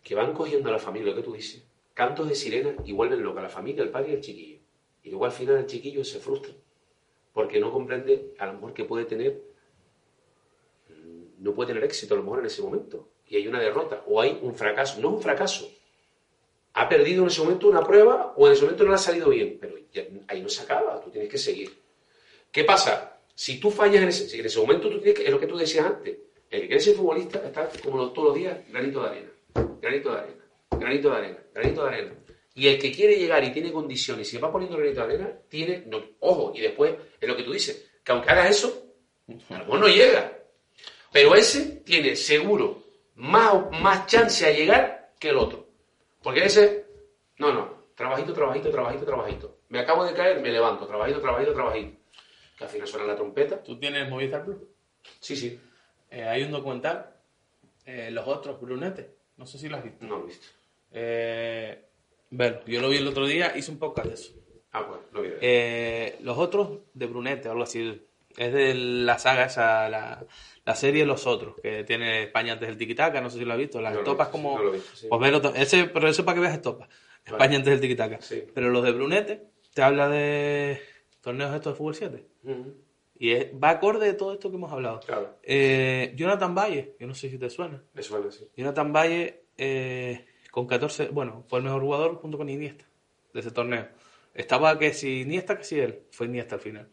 que van cogiendo a la familia, lo que tú dices, cantos de sirena y vuelven loca a la familia, el padre y el chiquillo. Y luego al final el chiquillo se frustra porque no comprende a lo mejor que puede tener no puede tener éxito a lo mejor en ese momento. Y hay una derrota o hay un fracaso. No un fracaso. Ha perdido en ese momento una prueba o en ese momento no le ha salido bien. Pero ahí no se acaba. Tú tienes que seguir. ¿Qué pasa? Si tú fallas en ese, en ese momento, tú tienes que, es lo que tú decías antes. El que quiere ser futbolista está como todos los días, granito de arena, granito de arena, granito de arena, granito de arena. Y el que quiere llegar y tiene condiciones y se va poniendo granito de arena, tiene, no, ojo, y después es lo que tú dices, que aunque hagas eso, a lo mejor no llega. Pero ese tiene seguro más, más chance a llegar que el otro. Porque ese, no, no, trabajito, trabajito, trabajito, trabajito. Me acabo de caer, me levanto, trabajito, trabajito, trabajito. Que al final suena la trompeta. ¿Tú tienes Movistar Plus? Sí, sí, Eh, hay un documental, eh, Los Otros Brunetes. No sé si lo has visto. no lo he visto. Eh, bueno, yo lo vi el otro día, hice un podcast de eso. Ah, bueno, lo vi. Eh, los otros de Brunete, algo así. Es de la saga esa, la, la serie Los Otros, que tiene España antes del Tiquitaca, no sé si lo has visto. Las No estopas visto, como... sí, no visto, sí. Pues ese, pero eso para que veas estopas. España antes del Tiquitaca. Sí. Pero los de Brunete te habla de torneos estos de fútbol 7. Ujú. Y es- va acorde de todo esto que hemos hablado. Claro, Eh, Jonathan Valle, yo no sé si te suena. me suena así. Jonathan Valle, eh, con 14, bueno, fue el mejor jugador junto con Iniesta de ese torneo. Estaba que si Iniesta, que si él. Fue Iniesta al final.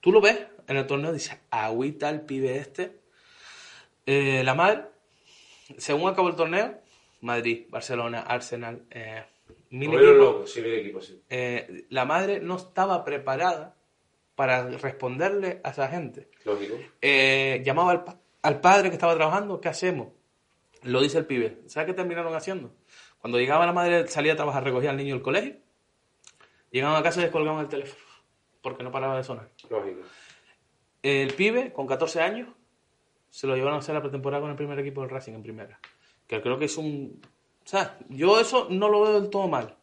Tú lo ves en el torneo, dice, agüita el pibe este. Eh, la madre, según acabó el torneo, Madrid, Barcelona, Arsenal, eh, mil equipos, loco, sí, mil equipos, sí. eh, la madre no estaba preparada para responderle a esa gente. Lógico. Eh, llamaba al, pa- al padre que estaba trabajando, ¿qué hacemos? Lo dice el pibe. ¿Sabes qué terminaron haciendo? Cuando llegaba la madre, salía a trabajar, recogía al niño del colegio, llegaban a casa y descolgaban el teléfono, porque no paraba de sonar. Lógico. El pibe, con 14 años, se lo llevaron a hacer la pretemporada con el primer equipo del Racing en primera. Que creo que es un... O sea, yo eso no lo veo del todo mal.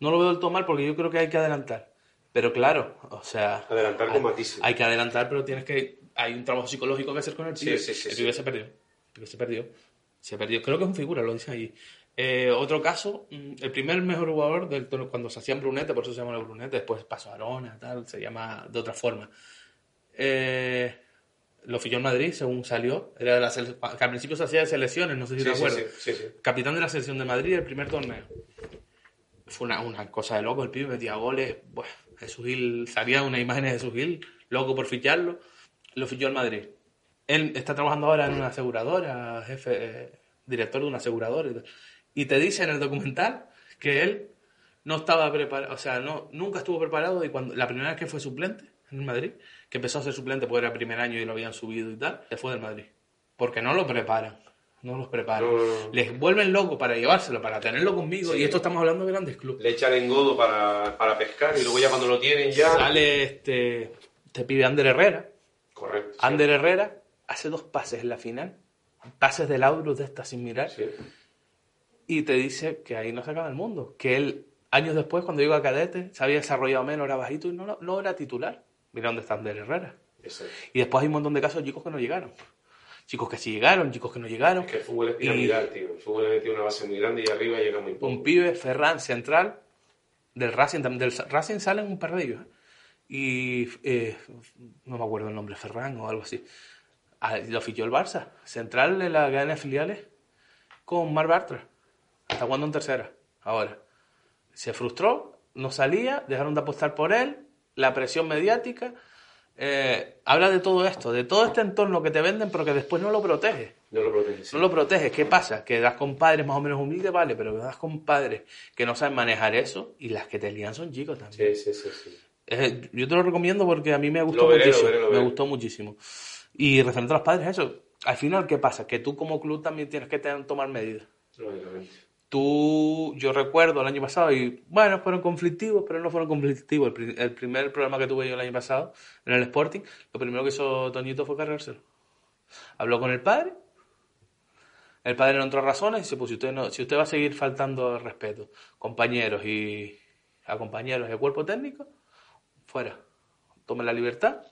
No lo veo del todo mal porque yo creo que hay que adelantar. Pero claro, o sea... Adelantar con matices. Hay que adelantar, pero tienes que... Hay un trabajo psicológico que hacer con el pibe. sí, sí, el sí. pibe se perdió. El pibe se perdió. Se perdió. Creo que es un figura, lo dice ahí. Eh, otro caso, mm, el primer mejor jugador del cuando se hacían brunete, por eso se llama el brunete, después pasó a Arona, tal, se llama de otra forma. Eh, lo fichó en Madrid, según salió. Era de la que al principio se hacía de selecciones, no sé si Sí, te sí, acuerdas. sí, sí, sí. Capitán de la selección de Madrid, el primer torneo. Fue una, una cosa de loco, el pibe metía goles. Buah, Jesús Gil, salía una imagen de Jesús Gil, loco por ficharlo. Lo fichó en Madrid. Él está trabajando ahora en una aseguradora, jefe, eh, director de una aseguradora. Y te dice en el documental que él no estaba preparado, o sea, no, nunca estuvo preparado y cuando la primera vez que fue suplente en Madrid, que empezó a ser suplente porque era el primer año y lo habían subido y tal, se fue del Madrid. Porque no lo preparan, no los preparan. No, no, no. Les vuelven loco para llevárselo, para tenerlo conmigo. Sí. Y esto estamos hablando de grandes clubes. Le echan engodo para, para pescar y luego ya cuando lo tienen ya... Sale este, te pide Ander Herrera. Correcto. sí. Ander Herrera hace dos pases en la final, pases del Aurus de esta sin mirar, Sí. y te dice que ahí no se acaba el mundo. Que él, años después, cuando llegó a cadete, se había desarrollado menos, era bajito y no, no era titular. Mira dónde está Ander Herrera. Exacto. Y después hay un montón de casos de chicos que no llegaron. Chicos que sí llegaron, chicos que no llegaron. Es que el fútbol es Y- piramidal, tío. El fútbol tiene una base muy grande y arriba llega muy poco. un pibe, Ferran, central, del Racing, del Racing salen un par de ellos. ¿eh? Y eh, no me acuerdo el nombre, Ferran o algo así. Ah, Lo fichó el Barça, central de la cadena de filiales con Mar Bartra. Está jugando en tercera, ahora. Se frustró, no salía, dejaron de apostar por él, la presión mediática. eh, habla de todo esto, de todo este entorno que te venden, pero que después no lo protege. No lo protege. sí. No lo proteges. ¿Qué pasa? Que das con padres más o menos humildes, vale, pero que das con padres que no saben manejar eso y las que te lían son chicos también. Sí, sí, sí. sí. Eh, yo te lo recomiendo porque a mí me gustó Lo veré, lo muchísimo. veré, lo Me gustó muchísimo. Y referente a los padres, eso. Al final, ¿qué pasa? Que tú como club también tienes que tomar medidas. Lógicamente. Tú, yo recuerdo el año pasado, y bueno, fueron conflictivos, pero no fueron conflictivos. El, pri- el primer problema que tuve yo el año pasado en el Sporting, lo primero que hizo Toñito fue cargárselo. Habló con el padre, el padre no entró a razones y dice, pues si usted, no, si usted va a seguir faltando al respeto, compañeros y a compañeros al cuerpo técnico, fuera. Tome la libertad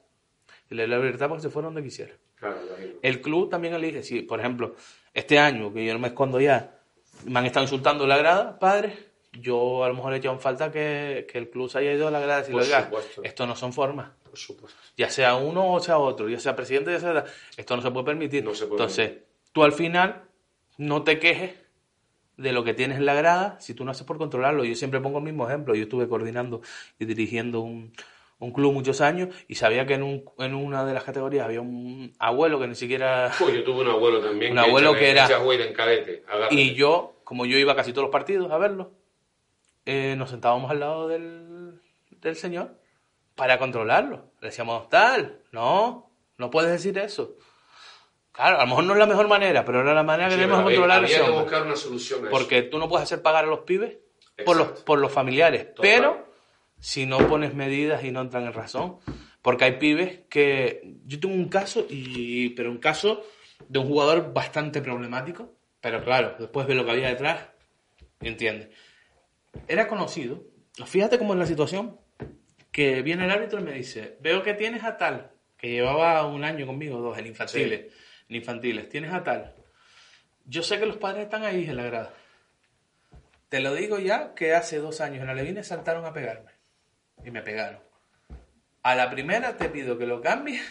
y le la libertad para que se fuera donde quisiera. Claro. El club también elige, si por ejemplo, este año, que yo no me escondo ya, me han estado insultando en la grada, padre, yo a lo mejor he echado en falta que, que el club se haya ido a la grada y decirle, oiga, esto no son formas. Por supuesto. Ya sea uno o sea otro, ya sea presidente, ya sea... Esto no se puede permitir. No se puede Entonces, tú al final no te quejes de lo que tienes en la grada si tú no haces por controlarlo. Yo siempre pongo el mismo ejemplo. Yo estuve coordinando y dirigiendo un, un club muchos años y sabía que en, un, en una de las categorías había un abuelo que ni siquiera... Pues yo tuve un abuelo también. Un abuelo que era- en cadete. Y yo, como yo iba casi todos los partidos a verlo, eh, nos sentábamos al lado del, del señor para controlarlo. Le decíamos, tal, no, no puedes decir eso. Claro, a lo mejor no es la mejor manera, pero era la manera que Sí, tenemos de pero controlar había ese que buscar una solución a eso. Porque tú no puedes hacer pagar a los pibes por los, por los familiares. Total. Pero si no pones medidas y no entran en razón. Porque hay pibes que. Yo tengo un caso, y pero un caso de un jugador bastante problemático. Pero claro, después ve lo que había detrás entiende. Era conocido. Fíjate cómo es la situación. Que viene el árbitro y me dice: Veo que tienes a tal, que llevaba un año conmigo, dos, en infantiles. En infantiles, tienes a tal. Yo sé que los padres están ahí en la grada. Te lo digo ya que hace dos años en Alevines saltaron a pegarme. Y me pegaron. A la primera te pido que lo cambies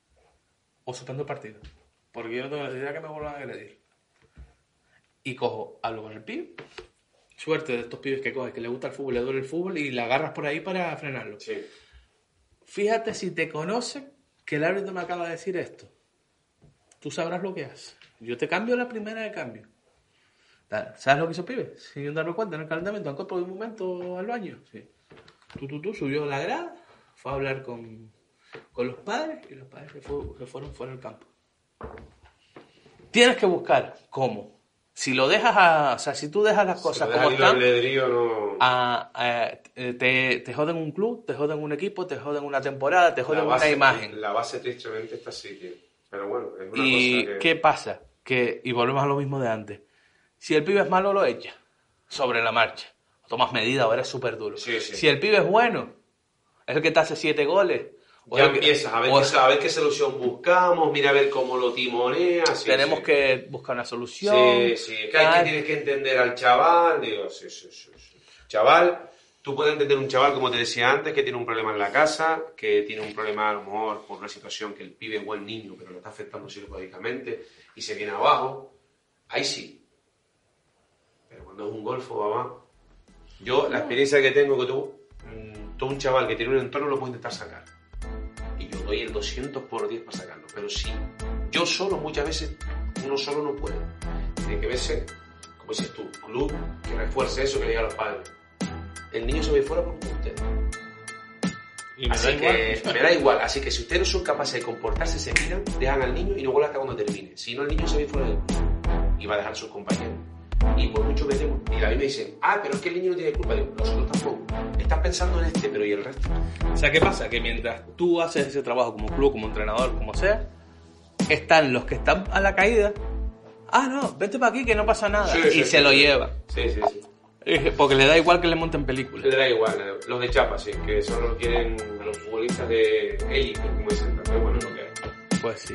o suspendo el partido. Porque yo no tengo necesidad que me vuelvan a agredir. Y cojo, hablo con el pibe. Suerte de estos pibes que coges, que le gusta el fútbol, le duele el fútbol y la agarras por ahí para frenarlo. Sí. Fíjate si te conocen que el árbitro me acaba de decir esto. Tú sabrás lo que haces. Yo te cambio la primera de cambio. ¿Sabes lo que hizo pibe? Sin darme cuenta en el calentamiento, por un momento al baño. Sí. Tú, tú, tú, subió a la grada, fue a hablar con, con los padres y los padres se, fueron fuera del campo. Tienes que buscar cómo. Si lo dejas a, o sea, si tú dejas las cosas como están, no... te, te joden un club, te joden un equipo, te joden una temporada, te joden una imagen. La base tristemente está así, Pero bueno, es una ¿Y cosa que... qué pasa? Que, y volvemos a lo mismo de antes. Si el pibe es malo, lo echa sobre la marcha. Tomas medidas, ahora es súper duro. Si el pibe es bueno, es el que te hace siete goles, ya empiezas a ver, qué, a ver qué solución buscamos, mira a ver cómo lo timonea. tenemos que buscar una solución. Sí, sí, que hay que tienes que entender al chaval. Digo, sí, sí, sí, Chaval, tú puedes entender un chaval, como te decía antes, que tiene un problema en la casa, que tiene un problema a lo mejor por una situación que el pibe es buen niño, pero lo está afectando psicológicamente y se viene abajo. Ahí sí. Pero cuando es un golfo, mamá. Yo, la experiencia que tengo que tú, mm, tú un chaval que tiene un entorno lo puede intentar sacar doy el 200 por 10 para sacarlo. Pero si yo solo, muchas veces, uno solo no puede. Tiene que verse, como dices tú, club que refuerce eso que le diga a los padres. El niño se ve fuera por usted. Y me Así da que igual. me da igual. Así que si ustedes no son capaces de comportarse, se miran, dejan al niño y no vuelven hasta cuando termine. Si no, el niño se ve fuera del y va a dejar a sus compañeros. Y por mucho que tengo. Y a mí me dicen, ah, pero es que el niño no tiene culpa. Digo, nosotros tampoco. Estás pensando en este, pero ¿y el resto? O sea, ¿qué pasa? Que mientras tú haces ese trabajo como club, como entrenador, como sea, están los que están a la caída. Ah, no, vete para aquí que no pasa nada. y se lo lleva. Sí, sí, sí. Porque le da igual que le monten películas. Le da igual, los de Chapa, sí, que solo quieren a los futbolistas de élite, como dicen, pero bueno, lo que hay. Pues sí.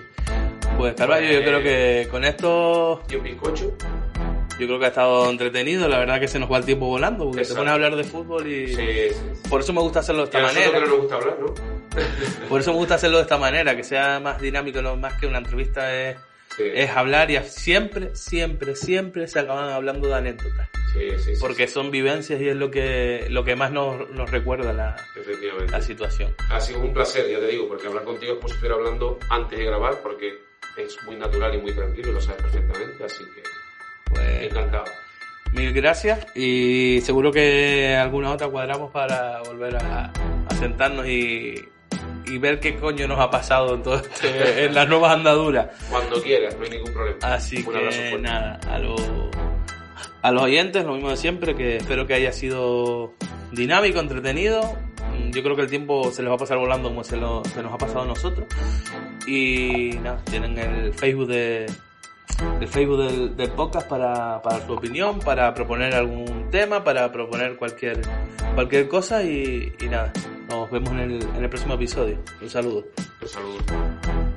Pues Carvalho, yo creo que con esto. Y un bizcocho. Yo creo que ha estado entretenido, la verdad que se nos va el tiempo volando, porque te pones a hablar de fútbol y... Sí, sí, Por eso me gusta hacerlo de esta manera. Que no nos gusta hablar, ¿no? Por eso me gusta hacerlo de esta manera, que sea más dinámico, no más que una entrevista es, es hablar y siempre, siempre, siempre se acaban hablando de anécdotas. Sí, sí, porque son vivencias y es lo que, lo que más nos, nos recuerda la, la situación. Ha sido un placer, ya te digo, porque hablar contigo es como si estuviera hablando antes de grabar, porque es muy natural y muy tranquilo, lo sabes perfectamente, así que pues. Mil gracias y seguro que alguna otra cuadramos para volver a, sentarnos y, ver qué coño nos ha pasado en, todo este, en las nuevas andaduras. Cuando quieras, no hay ningún problema. Así que nada, a, a los oyentes lo mismo de siempre, que espero que haya sido dinámico, entretenido. Yo creo que el tiempo se les va a pasar volando como se, lo, se nos ha pasado a nosotros. Y nada, tienen el Facebook de el Facebook del, podcast para, para, su opinión, para proponer algún tema, para proponer cualquier, cualquier cosa y, y nada, nos vemos en el, en el próximo episodio. Un saludo. Un saludo.